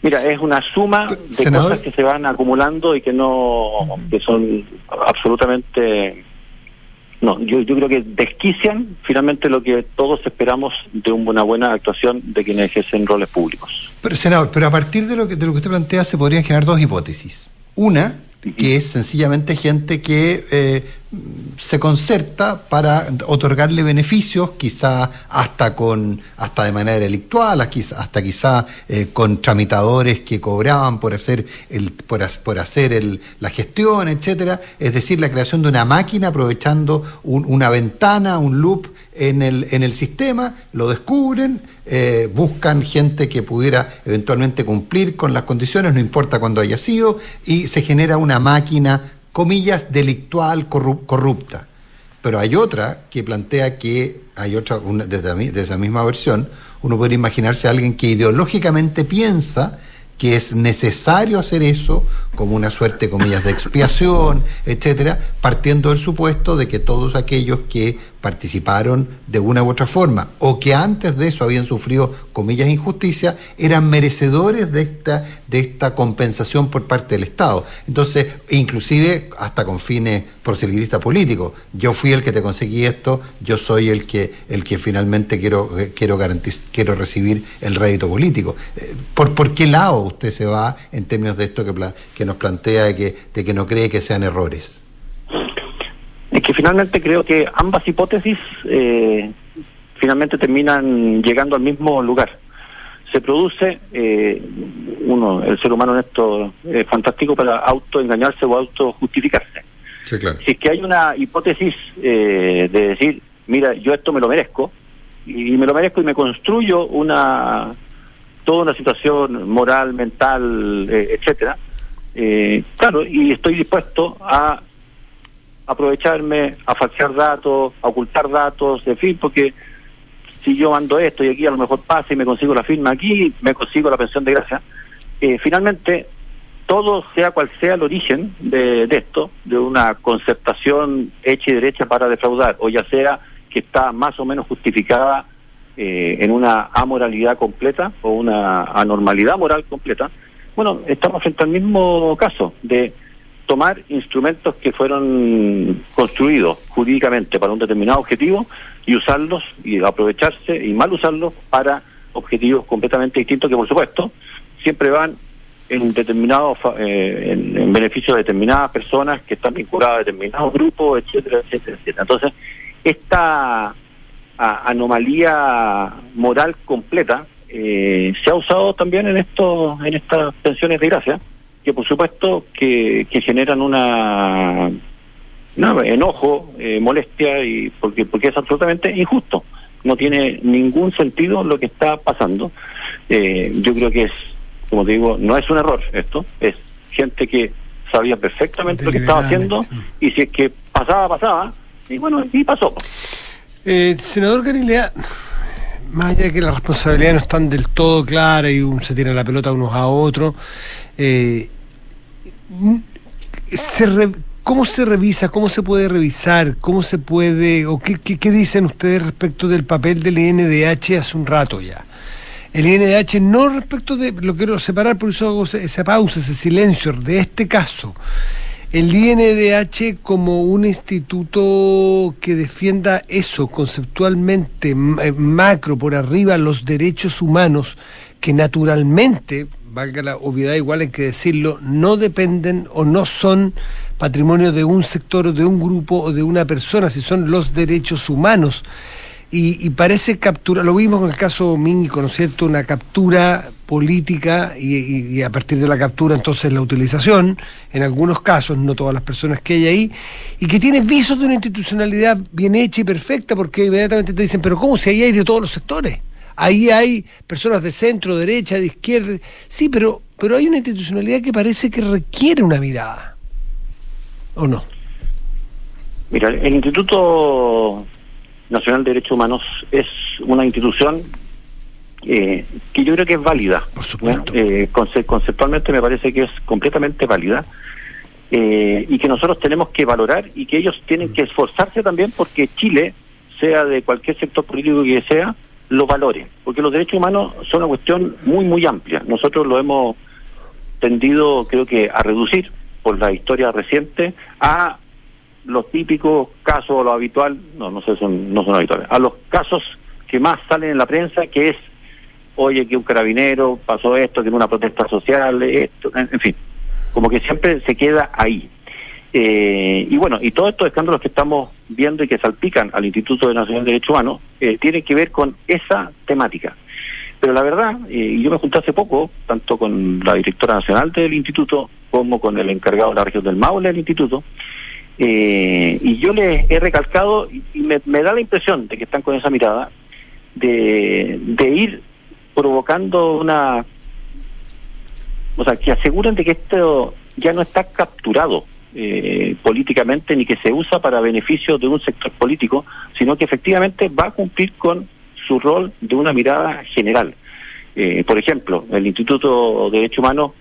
mira, es una suma de Senador. cosas que se van acumulando y que no, que son absolutamente, no, yo, yo creo que desquician finalmente lo que todos esperamos de una buena actuación de quienes ejercen roles públicos. Pero, senador, pero a partir de lo que, de lo que usted plantea se podrían generar dos hipótesis. Una, que es sencillamente gente que eh, se concerta para otorgarle beneficios, quizá hasta con hasta de manera delictual, hasta quizá eh, con tramitadores que cobraban por hacer el por, por hacer el, la gestión, etcétera. Es decir, la creación de una máquina aprovechando un- una ventana, un loop en el, en el sistema, lo descubren, eh, buscan gente que pudiera eventualmente cumplir con las condiciones, no importa cuándo haya sido, y se genera una máquina, comillas, delictual, corru- corrupta. Pero hay otra que plantea que, hay otra, una, desde, de esa misma versión, uno podría imaginarse a alguien que ideológicamente piensa que es necesario hacer eso como una suerte, comillas, de expiación, etcétera, partiendo del supuesto de que todos aquellos que participaron de una u otra forma o que antes de eso habían sufrido, comillas, injusticia, eran merecedores de esta, de esta compensación por parte del Estado. Entonces, inclusive hasta con fines proselitistas políticos. Yo fui el que te conseguí esto, yo soy el que, el que finalmente quiero, eh, quiero, garantiz- quiero recibir el rédito político. Eh, ¿Por, ¿Por qué lado usted se va en términos de esto que, que nos plantea de que, de que no cree que sean errores? Es que finalmente creo que ambas hipótesis eh, finalmente terminan llegando al mismo lugar. Se produce, eh, uno, el ser humano en esto es fantástico para autoengañarse o autojustificarse. Sí, claro. Si es que hay una hipótesis eh, de decir, mira, yo esto me lo merezco, y me lo merezco y me construyo una toda una situación moral, mental, eh, etcétera, eh, claro, y estoy dispuesto a aprovecharme, a falsear datos, a ocultar datos, en fin, porque si yo mando esto y aquí a lo mejor pasa y me consigo la firma aquí, me consigo la pensión de gracia, eh, finalmente todo sea cual sea el origen de, de esto, de una concertación hecha y derecha para defraudar, o ya sea que está más o menos justificada eh, en una amoralidad completa o una anormalidad moral completa, bueno, estamos frente al mismo caso de tomar instrumentos que fueron construidos jurídicamente para un determinado objetivo y usarlos y aprovecharse y mal usarlos para objetivos completamente distintos que por supuesto siempre van en determinados eh, en, en, beneficio de determinadas personas que están vinculadas a determinados grupos, etcétera, etcétera, etcétera. Entonces, esta a, anomalía moral completa eh, se ha usado también en esto, en estas pensiones de gracia, que por supuesto que, que generan una no, enojo, eh, molestia y porque porque es absolutamente injusto. No tiene ningún sentido lo que está pasando. Eh, yo creo que es, como te digo, no es un error esto, es gente que sabía perfectamente lo que estaba haciendo y si es que pasaba, pasaba, y bueno, y pasó. Eh, senador Garilea, más allá de que las responsabilidades no están del todo claras y un, se tiran la pelota unos a otros, eh, ¿cómo se revisa? ¿Cómo se puede revisar? ¿Cómo se puede, o qué, qué, qué dicen ustedes respecto del papel del INDH hace un rato ya? El INDH no respecto de, lo quiero separar, por eso hago esa pausa, ese silencio de este caso el INDH como un instituto que defienda eso conceptualmente, macro, por arriba, los derechos humanos, que naturalmente, valga la obviedad igual hay que decirlo, no dependen o no son patrimonio de un sector o de un grupo o de una persona, si son los derechos humanos. Y, parece captura, lo vimos en el caso Mínico, ¿no es cierto? Una captura política y, y, y, a partir de la captura entonces la utilización, en algunos casos, no todas las personas que hay ahí, y que tiene visos de una institucionalidad bien hecha y perfecta, porque inmediatamente te dicen, pero ¿cómo si ahí hay de todos los sectores? Ahí hay personas de centro, derecha, de izquierda, sí, pero, pero hay una institucionalidad que parece que requiere una mirada, ¿o no? Mira, el Instituto Nacional de Derechos Humanos es una institución eh, que yo creo que es válida. Por supuesto. Eh, conce conceptualmente me parece que es completamente válida eh, y que nosotros tenemos que valorar y que ellos tienen que esforzarse también porque Chile, sea de cualquier sector político que sea, lo valore. Porque los derechos humanos son una cuestión muy, muy amplia. Nosotros lo hemos tendido, creo que, a reducir por la historia reciente a los típicos casos, o lo habitual, no, no sé, son, no son habituales, a los casos que más salen en la prensa, que es, oye, que un carabinero pasó esto, que una protesta social, esto, en fin, como que siempre se queda ahí. Eh, y bueno, y todos estos escándalos que estamos viendo y que salpican al Instituto Nacional de Derechos Humanos eh, tienen que ver con esa temática. Pero la verdad, eh, yo me junté hace poco, tanto con la directora nacional del instituto como con el encargado de la región del Maule del instituto, eh, y yo les he recalcado y, me, da la impresión de que están con esa mirada de, de ir provocando una... O sea, que aseguren de que esto ya no está capturado eh, políticamente ni que se usa para beneficio de un sector político, sino que efectivamente va a cumplir con su rol de una mirada general. Eh, por ejemplo, el Instituto de Derechos Humanos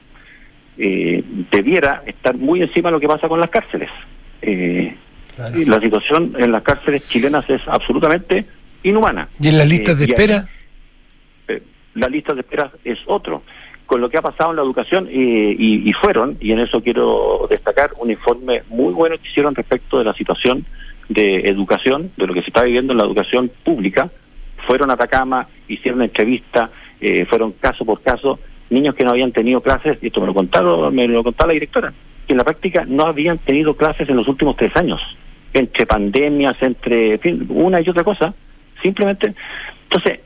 eh, debiera estar muy encima de lo que pasa con las cárceles. Eh, claro. La situación en las cárceles chilenas es absolutamente inhumana. ¿Y en las listas de espera? Eh, las listas de espera es otro. Con lo que ha pasado en la educación, eh, y, y, fueron, y en eso quiero destacar, un informe muy bueno que hicieron respecto de la situación de educación, de lo que se está viviendo en la educación pública. Fueron a Atacama, hicieron entrevistas, eh, fueron caso por caso, niños que no habían tenido clases, y esto me lo contaron, me lo contaba la directora, que en la práctica no habían tenido clases en los últimos tres años. entre pandemias, entre en fin, una y otra cosa, simplemente. Entonces,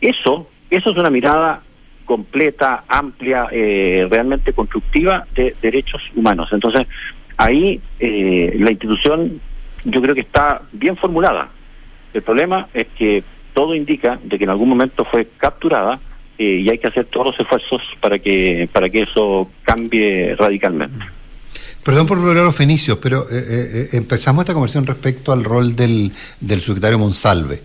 eso, eso es una mirada completa, amplia, eh, realmente constructiva de derechos humanos. Entonces, ahí eh, la institución yo creo que está bien formulada. El problema es que todo indica de que en algún momento fue capturada eh, y hay que hacer todos los esfuerzos para que para que eso cambie radicalmente. Perdón por volver a los fenicios, pero empezamos esta conversación respecto al rol del, del subsecretario Monsalve.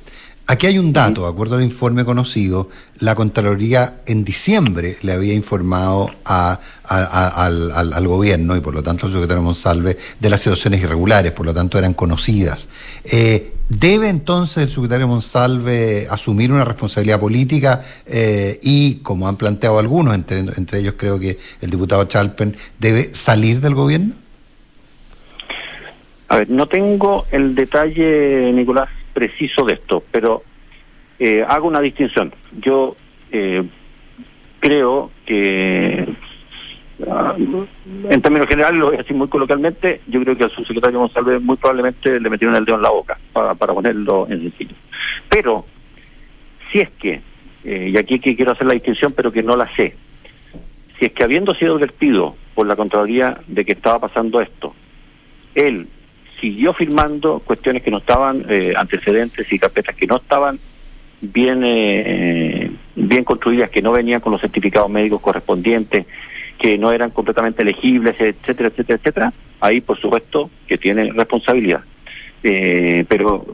Aquí hay un dato, de acuerdo al informe conocido, la Contraloría en diciembre le había informado a, al, gobierno y por lo tanto al secretario Monsalve de las situaciones irregulares, por lo tanto eran conocidas. Eh, ¿Debe entonces el secretario Monsalve asumir una responsabilidad política eh, y, como han planteado algunos, entre, entre ellos creo que el diputado Chalpen, debe salir del gobierno? A ver, no tengo el detalle, Nicolás, preciso de esto, pero eh, hago una distinción. Yo eh, creo que, ah, en términos generales, lo voy a decir muy coloquialmente, yo creo que al subsecretario González muy probablemente le metieron el dedo en la boca, para, para ponerlo en sencillo. Pero, si es que, eh, y aquí que quiero hacer la distinción, pero que no la sé, si es que habiendo sido advertido por la Contraloría de que estaba pasando esto, él siguió firmando cuestiones que no estaban, eh, antecedentes y carpetas que no estaban bien, eh, bien construidas, que no venían con los certificados médicos correspondientes, que no eran completamente elegibles, etcétera, etcétera, etcétera, ahí por supuesto que tiene responsabilidad. Eh, pero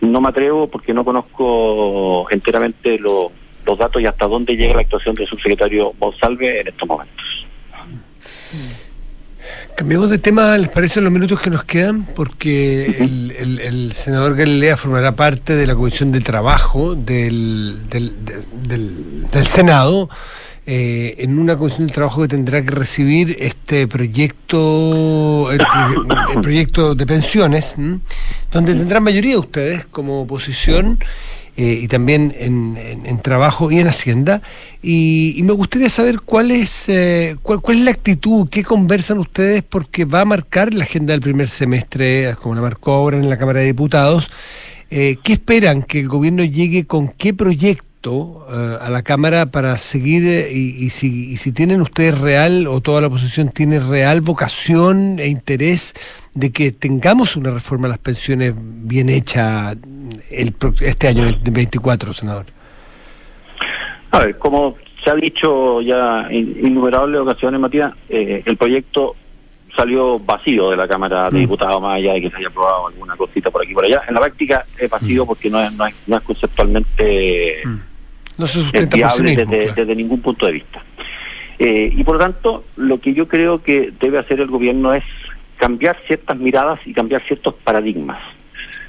no me atrevo porque no conozco enteramente los datos y hasta dónde llega la actuación del subsecretario Monsalve en estos momentos. Cambiemos de tema, ¿les parece los minutos que nos quedan? Porque el, senador Galilea formará parte de la Comisión de Trabajo del, del, Senado, eh, en una Comisión de Trabajo que tendrá que recibir este proyecto, el, proyecto de pensiones, donde tendrán mayoría ustedes como oposición. Eh, y también en, trabajo y en Hacienda. Y, me gustaría saber cuál es, eh, cuál, es la actitud, qué conversan ustedes, porque va a marcar la agenda del primer semestre, como la marcó ahora en la Cámara de Diputados. Eh, ¿Qué esperan que el gobierno llegue con qué proyecto a la Cámara para seguir y, si, y si tienen ustedes real o toda la oposición tiene real vocación e interés de que tengamos una reforma a las pensiones bien hecha el, este año 24, senador? A ver, como se ha dicho ya en innumerables ocasiones, Matías, eh, el proyecto salió vacío de la Cámara de mm. Diputados, más allá de que se haya aprobado alguna cosita por aquí y por allá. En la práctica es vacío mm. porque no es, no es, no es conceptualmente mm. no se viable desde, desde, ningún punto de vista. Eh, y por lo tanto, lo que yo creo que debe hacer el gobierno es cambiar ciertas miradas y cambiar ciertos paradigmas.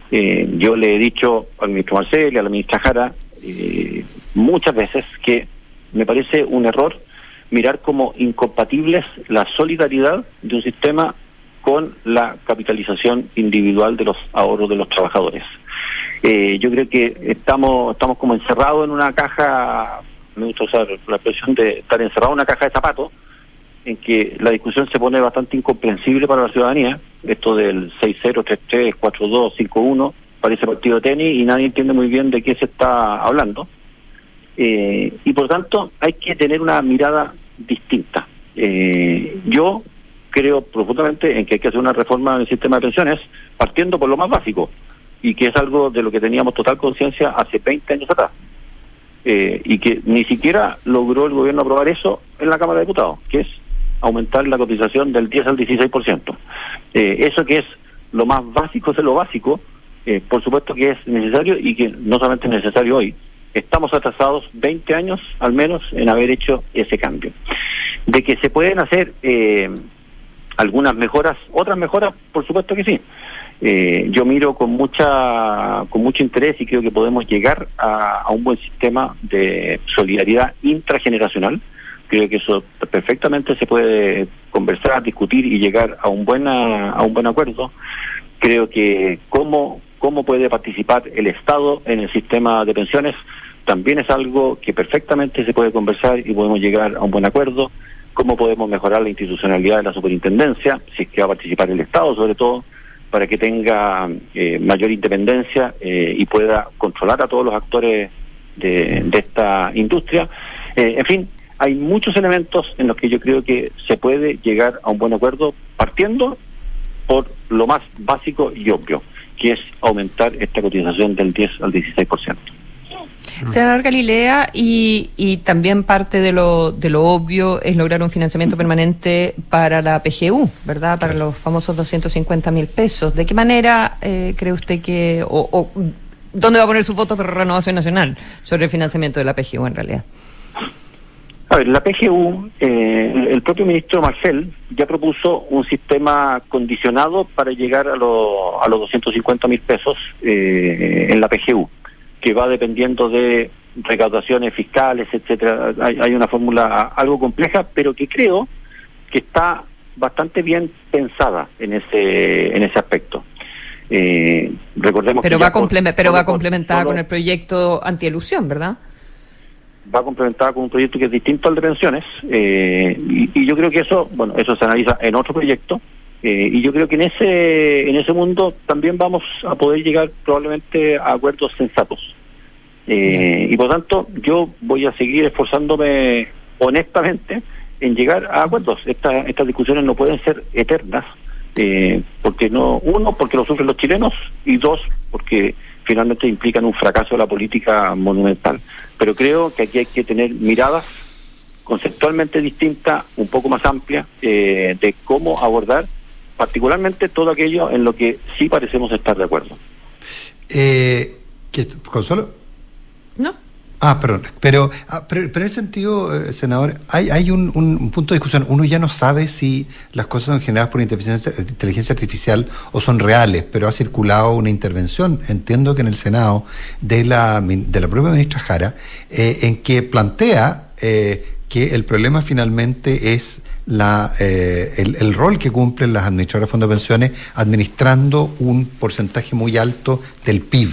Eh, yo le he dicho al ministro Marcel y a la ministra Jara eh, muchas veces que me parece un error mirar como incompatibles la solidaridad de un sistema con la capitalización individual de los ahorros de los trabajadores. Eh, yo creo que estamos estamos como encerrados en una caja, me gusta usar la expresión de estar encerrado en una caja de zapatos, en que la discusión se pone bastante incomprensible para la ciudadanía, esto del 6-0, 3-3, 4-2, 5-1, parece partido de tenis y nadie entiende muy bien de qué se está hablando. Eh, y por tanto hay que tener una mirada distinta. Eh, yo creo profundamente en que hay que hacer una reforma del sistema de pensiones partiendo por lo más básico y que es algo de lo que teníamos total conciencia hace 20 años atrás. Eh, y que ni siquiera logró el gobierno aprobar eso en la Cámara de Diputados, que es aumentar la cotización del 10 al 16%. Eh, eso que es lo más básico de lo básico, eh, por supuesto que es necesario y que no solamente es necesario hoy, estamos atrasados 20 años al menos en haber hecho ese cambio. De que se pueden hacer eh, algunas mejoras, otras mejoras, por supuesto que sí. Eh, yo miro con mucha con mucho interés y creo que podemos llegar a un buen sistema de solidaridad intrageneracional creo que eso perfectamente se puede conversar, discutir y llegar a un buena a un buen acuerdo. Creo que cómo cómo puede participar el Estado en el sistema de pensiones también es algo que perfectamente se puede conversar y podemos llegar a un buen acuerdo. Cómo podemos mejorar la institucionalidad de la superintendencia, si es que va a participar el Estado sobre todo. para que tenga eh, mayor independencia eh, y pueda controlar a todos los actores de, de esta industria. Eh, en fin, hay muchos elementos en los que yo creo que se puede llegar a un buen acuerdo partiendo por lo más básico y obvio, que es aumentar esta cotización del 10 al 16%. Senador Galilea, y, y también parte de lo, de lo obvio es lograr un financiamiento permanente para la PGU, ¿verdad? Para los famosos 250 mil pesos. ¿De qué manera eh, cree usted que, o, o dónde va a poner sus votos de renovación nacional sobre el financiamiento de la PGU en realidad? A ver, la PGU, eh, el propio ministro Marcel ya propuso un sistema condicionado para llegar a, lo- a los 250 mil pesos eh, en la PGU, que va dependiendo de recaudaciones fiscales, etcétera. Hay, hay una fórmula algo compleja, pero que creo que está bastante bien pensada en ese en ese aspecto. Eh, recordemos Pero que va, por- pero va complementada con el proyecto antielusión, ¿verdad? Va complementada con un proyecto que es distinto al de pensiones eh, y, yo creo que eso bueno eso se analiza en otro proyecto eh, y yo creo que en ese en ese mundo también vamos a poder llegar probablemente a acuerdos sensatos. Eh, y por tanto yo voy a seguir esforzándome honestamente en llegar a acuerdos. Esta- estas discusiones no pueden ser eternas eh, porque no uno porque lo sufren los chilenos y dos porque finalmente implican un fracaso de la política monumental pero creo que aquí hay que tener miradas conceptualmente distintas un poco más amplias eh, de cómo abordar particularmente todo aquello en lo que sí parecemos estar de acuerdo Eh, ¿qué- ¿Consuelo? No. Ah, perdón. Pero, ah, pero, pero en ese sentido, eh, senador, hay, hay un, un- un punto de discusión. Uno ya no sabe si las cosas son generadas por inteligencia, inteligencia artificial o son reales, pero ha circulado una intervención, entiendo que en el Senado, de la, de la propia ministra Jara, eh, en que plantea eh, que el problema finalmente es la, eh, el, el rol que cumplen las administradoras de fondos de pensiones administrando un porcentaje muy alto del PIB.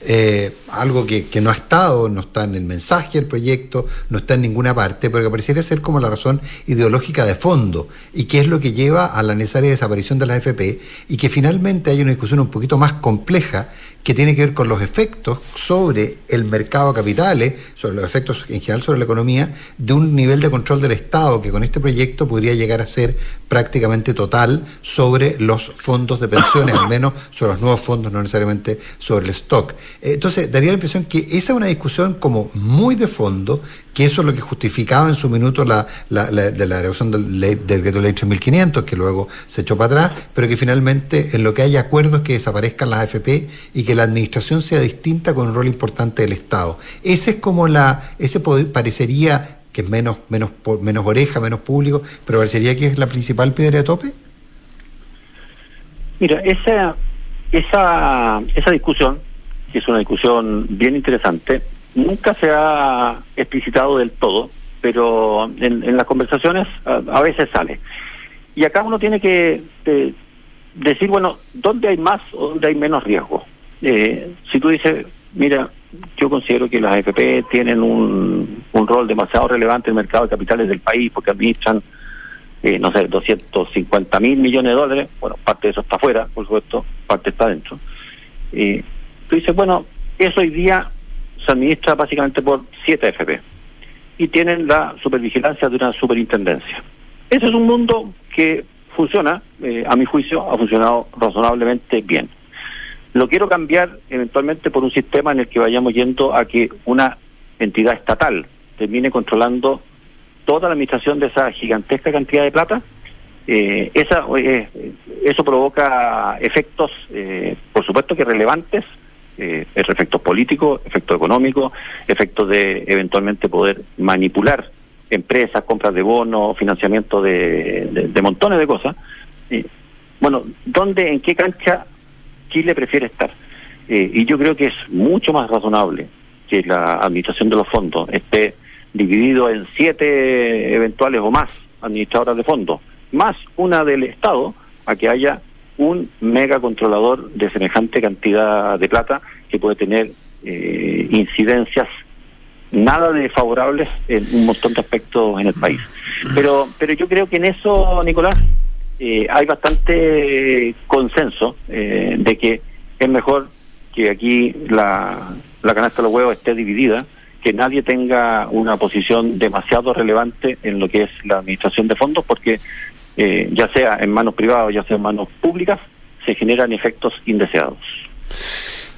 Eh, algo que, no ha estado, no está en el mensaje del proyecto, no está en ninguna parte, pero que pareciera ser como la razón ideológica de fondo y que es lo que lleva a la necesaria desaparición de la AFP y que finalmente hay una discusión un poquito más compleja que tiene que ver con los efectos sobre el mercado de capitales, sobre los efectos en general sobre la economía, de un nivel de control del Estado que con este proyecto podría llegar a ser prácticamente total sobre los fondos de pensiones, al menos sobre los nuevos fondos, no necesariamente sobre el stock. Entonces, daría la impresión que esa es una discusión como muy de fondo, que eso es lo que justificaba en su minuto la, la, la- la del, ley- del decreto ley 3500, que luego se echó para atrás, pero que finalmente en lo que hay acuerdos que desaparezcan las AFP y que la administración sea distinta con un rol importante del Estado. Ese es como la, ese parecería que es menos, menos, menos oreja, menos público, pero parecería que es la principal piedra de tope. Mira, esa, esa, esa discusión, que es una discusión bien interesante, nunca se ha explicitado del todo, pero en, en las conversaciones a, veces sale. Y acá uno tiene que eh, decir, bueno, ¿dónde hay más o dónde hay menos riesgo? Eh, si tú dices, mira, yo considero que las AFP tienen un, rol demasiado relevante en el mercado de capitales del país porque administran eh, no sé, 250 mil millones de dólares, bueno, parte de eso está afuera, por supuesto, parte está adentro. Eh, tú dices, bueno, eso hoy día se administra básicamente por siete FP y tienen la supervigilancia de una superintendencia. Ese es un mundo que funciona, eh, a mi juicio, ha funcionado razonablemente bien. Lo quiero cambiar eventualmente por un sistema en el que vayamos yendo a que una entidad estatal termine controlando toda la administración de esa gigantesca cantidad de plata. Eh, esa, eh, eso provoca efectos, por supuesto que relevantes, eh, efectos políticos, efectos económicos, efectos de eventualmente poder manipular empresas, compras de bonos, financiamiento de, de- montones de cosas. Bueno, ¿dónde, en qué cancha Chile prefiere estar? Eh, y yo creo que es mucho más razonable que la administración de los fondos esté dividido en siete eventuales o más administradoras de fondos, más una del Estado, a que haya un mega controlador de semejante cantidad de plata que puede tener eh, incidencias nada de favorables en un montón de aspectos en el país. Pero, pero yo creo que en eso, Nicolás, eh, hay bastante consenso eh, de que es mejor que aquí la, la canasta de los huevos esté dividida, que nadie tenga una posición demasiado relevante en lo que es la administración de fondos, porque eh, ya sea en manos privadas, ya sea en manos públicas, se generan efectos indeseados.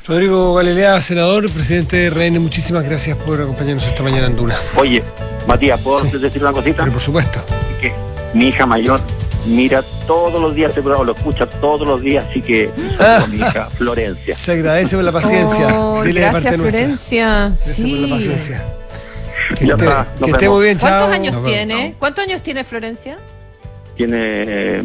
Rodrigo Galilea, senador, presidente de RN, muchísimas gracias por acompañarnos esta mañana en Duna. Oye, Matías, ¿puedo decir una cosita? Pero por supuesto. Que mi hija mayor mira todos los días este programa, lo escucha todos los días, así que Ah. con mi hija Florencia. Se agradece por la paciencia. Oh, Dile de parte gracias, nuestra. Florencia. Gracias por la Sí. paciencia. Que Ya esté, está, que esté muy bien, chao. ¿Cuántos años tiene? ¿Cuántos años tiene Florencia? Tiene, eh,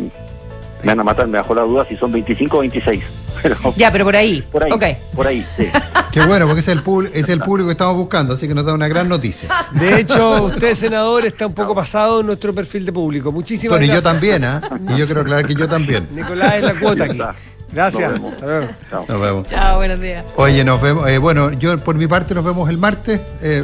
me van a matar, me bajó la duda si son 25 o 26. Pero Ya, pero por ahí. por ahí, Ok. por ahí, sí. Qué bueno, porque es el, es el público que estamos buscando, así que nos da una gran noticia. De hecho, usted, senador, está un poco pasado en nuestro perfil de público. Muchísimas Bueno, y yo gracias. también, ¿ah? Y yo quiero aclarar que yo también. Nicolás es la cuota aquí. Gracias. Nos vemos. Hasta luego. Chao. Nos vemos. Chao, buenos días. Oye, nos vemos. eh, bueno, yo por mi parte nos vemos el martes. eh,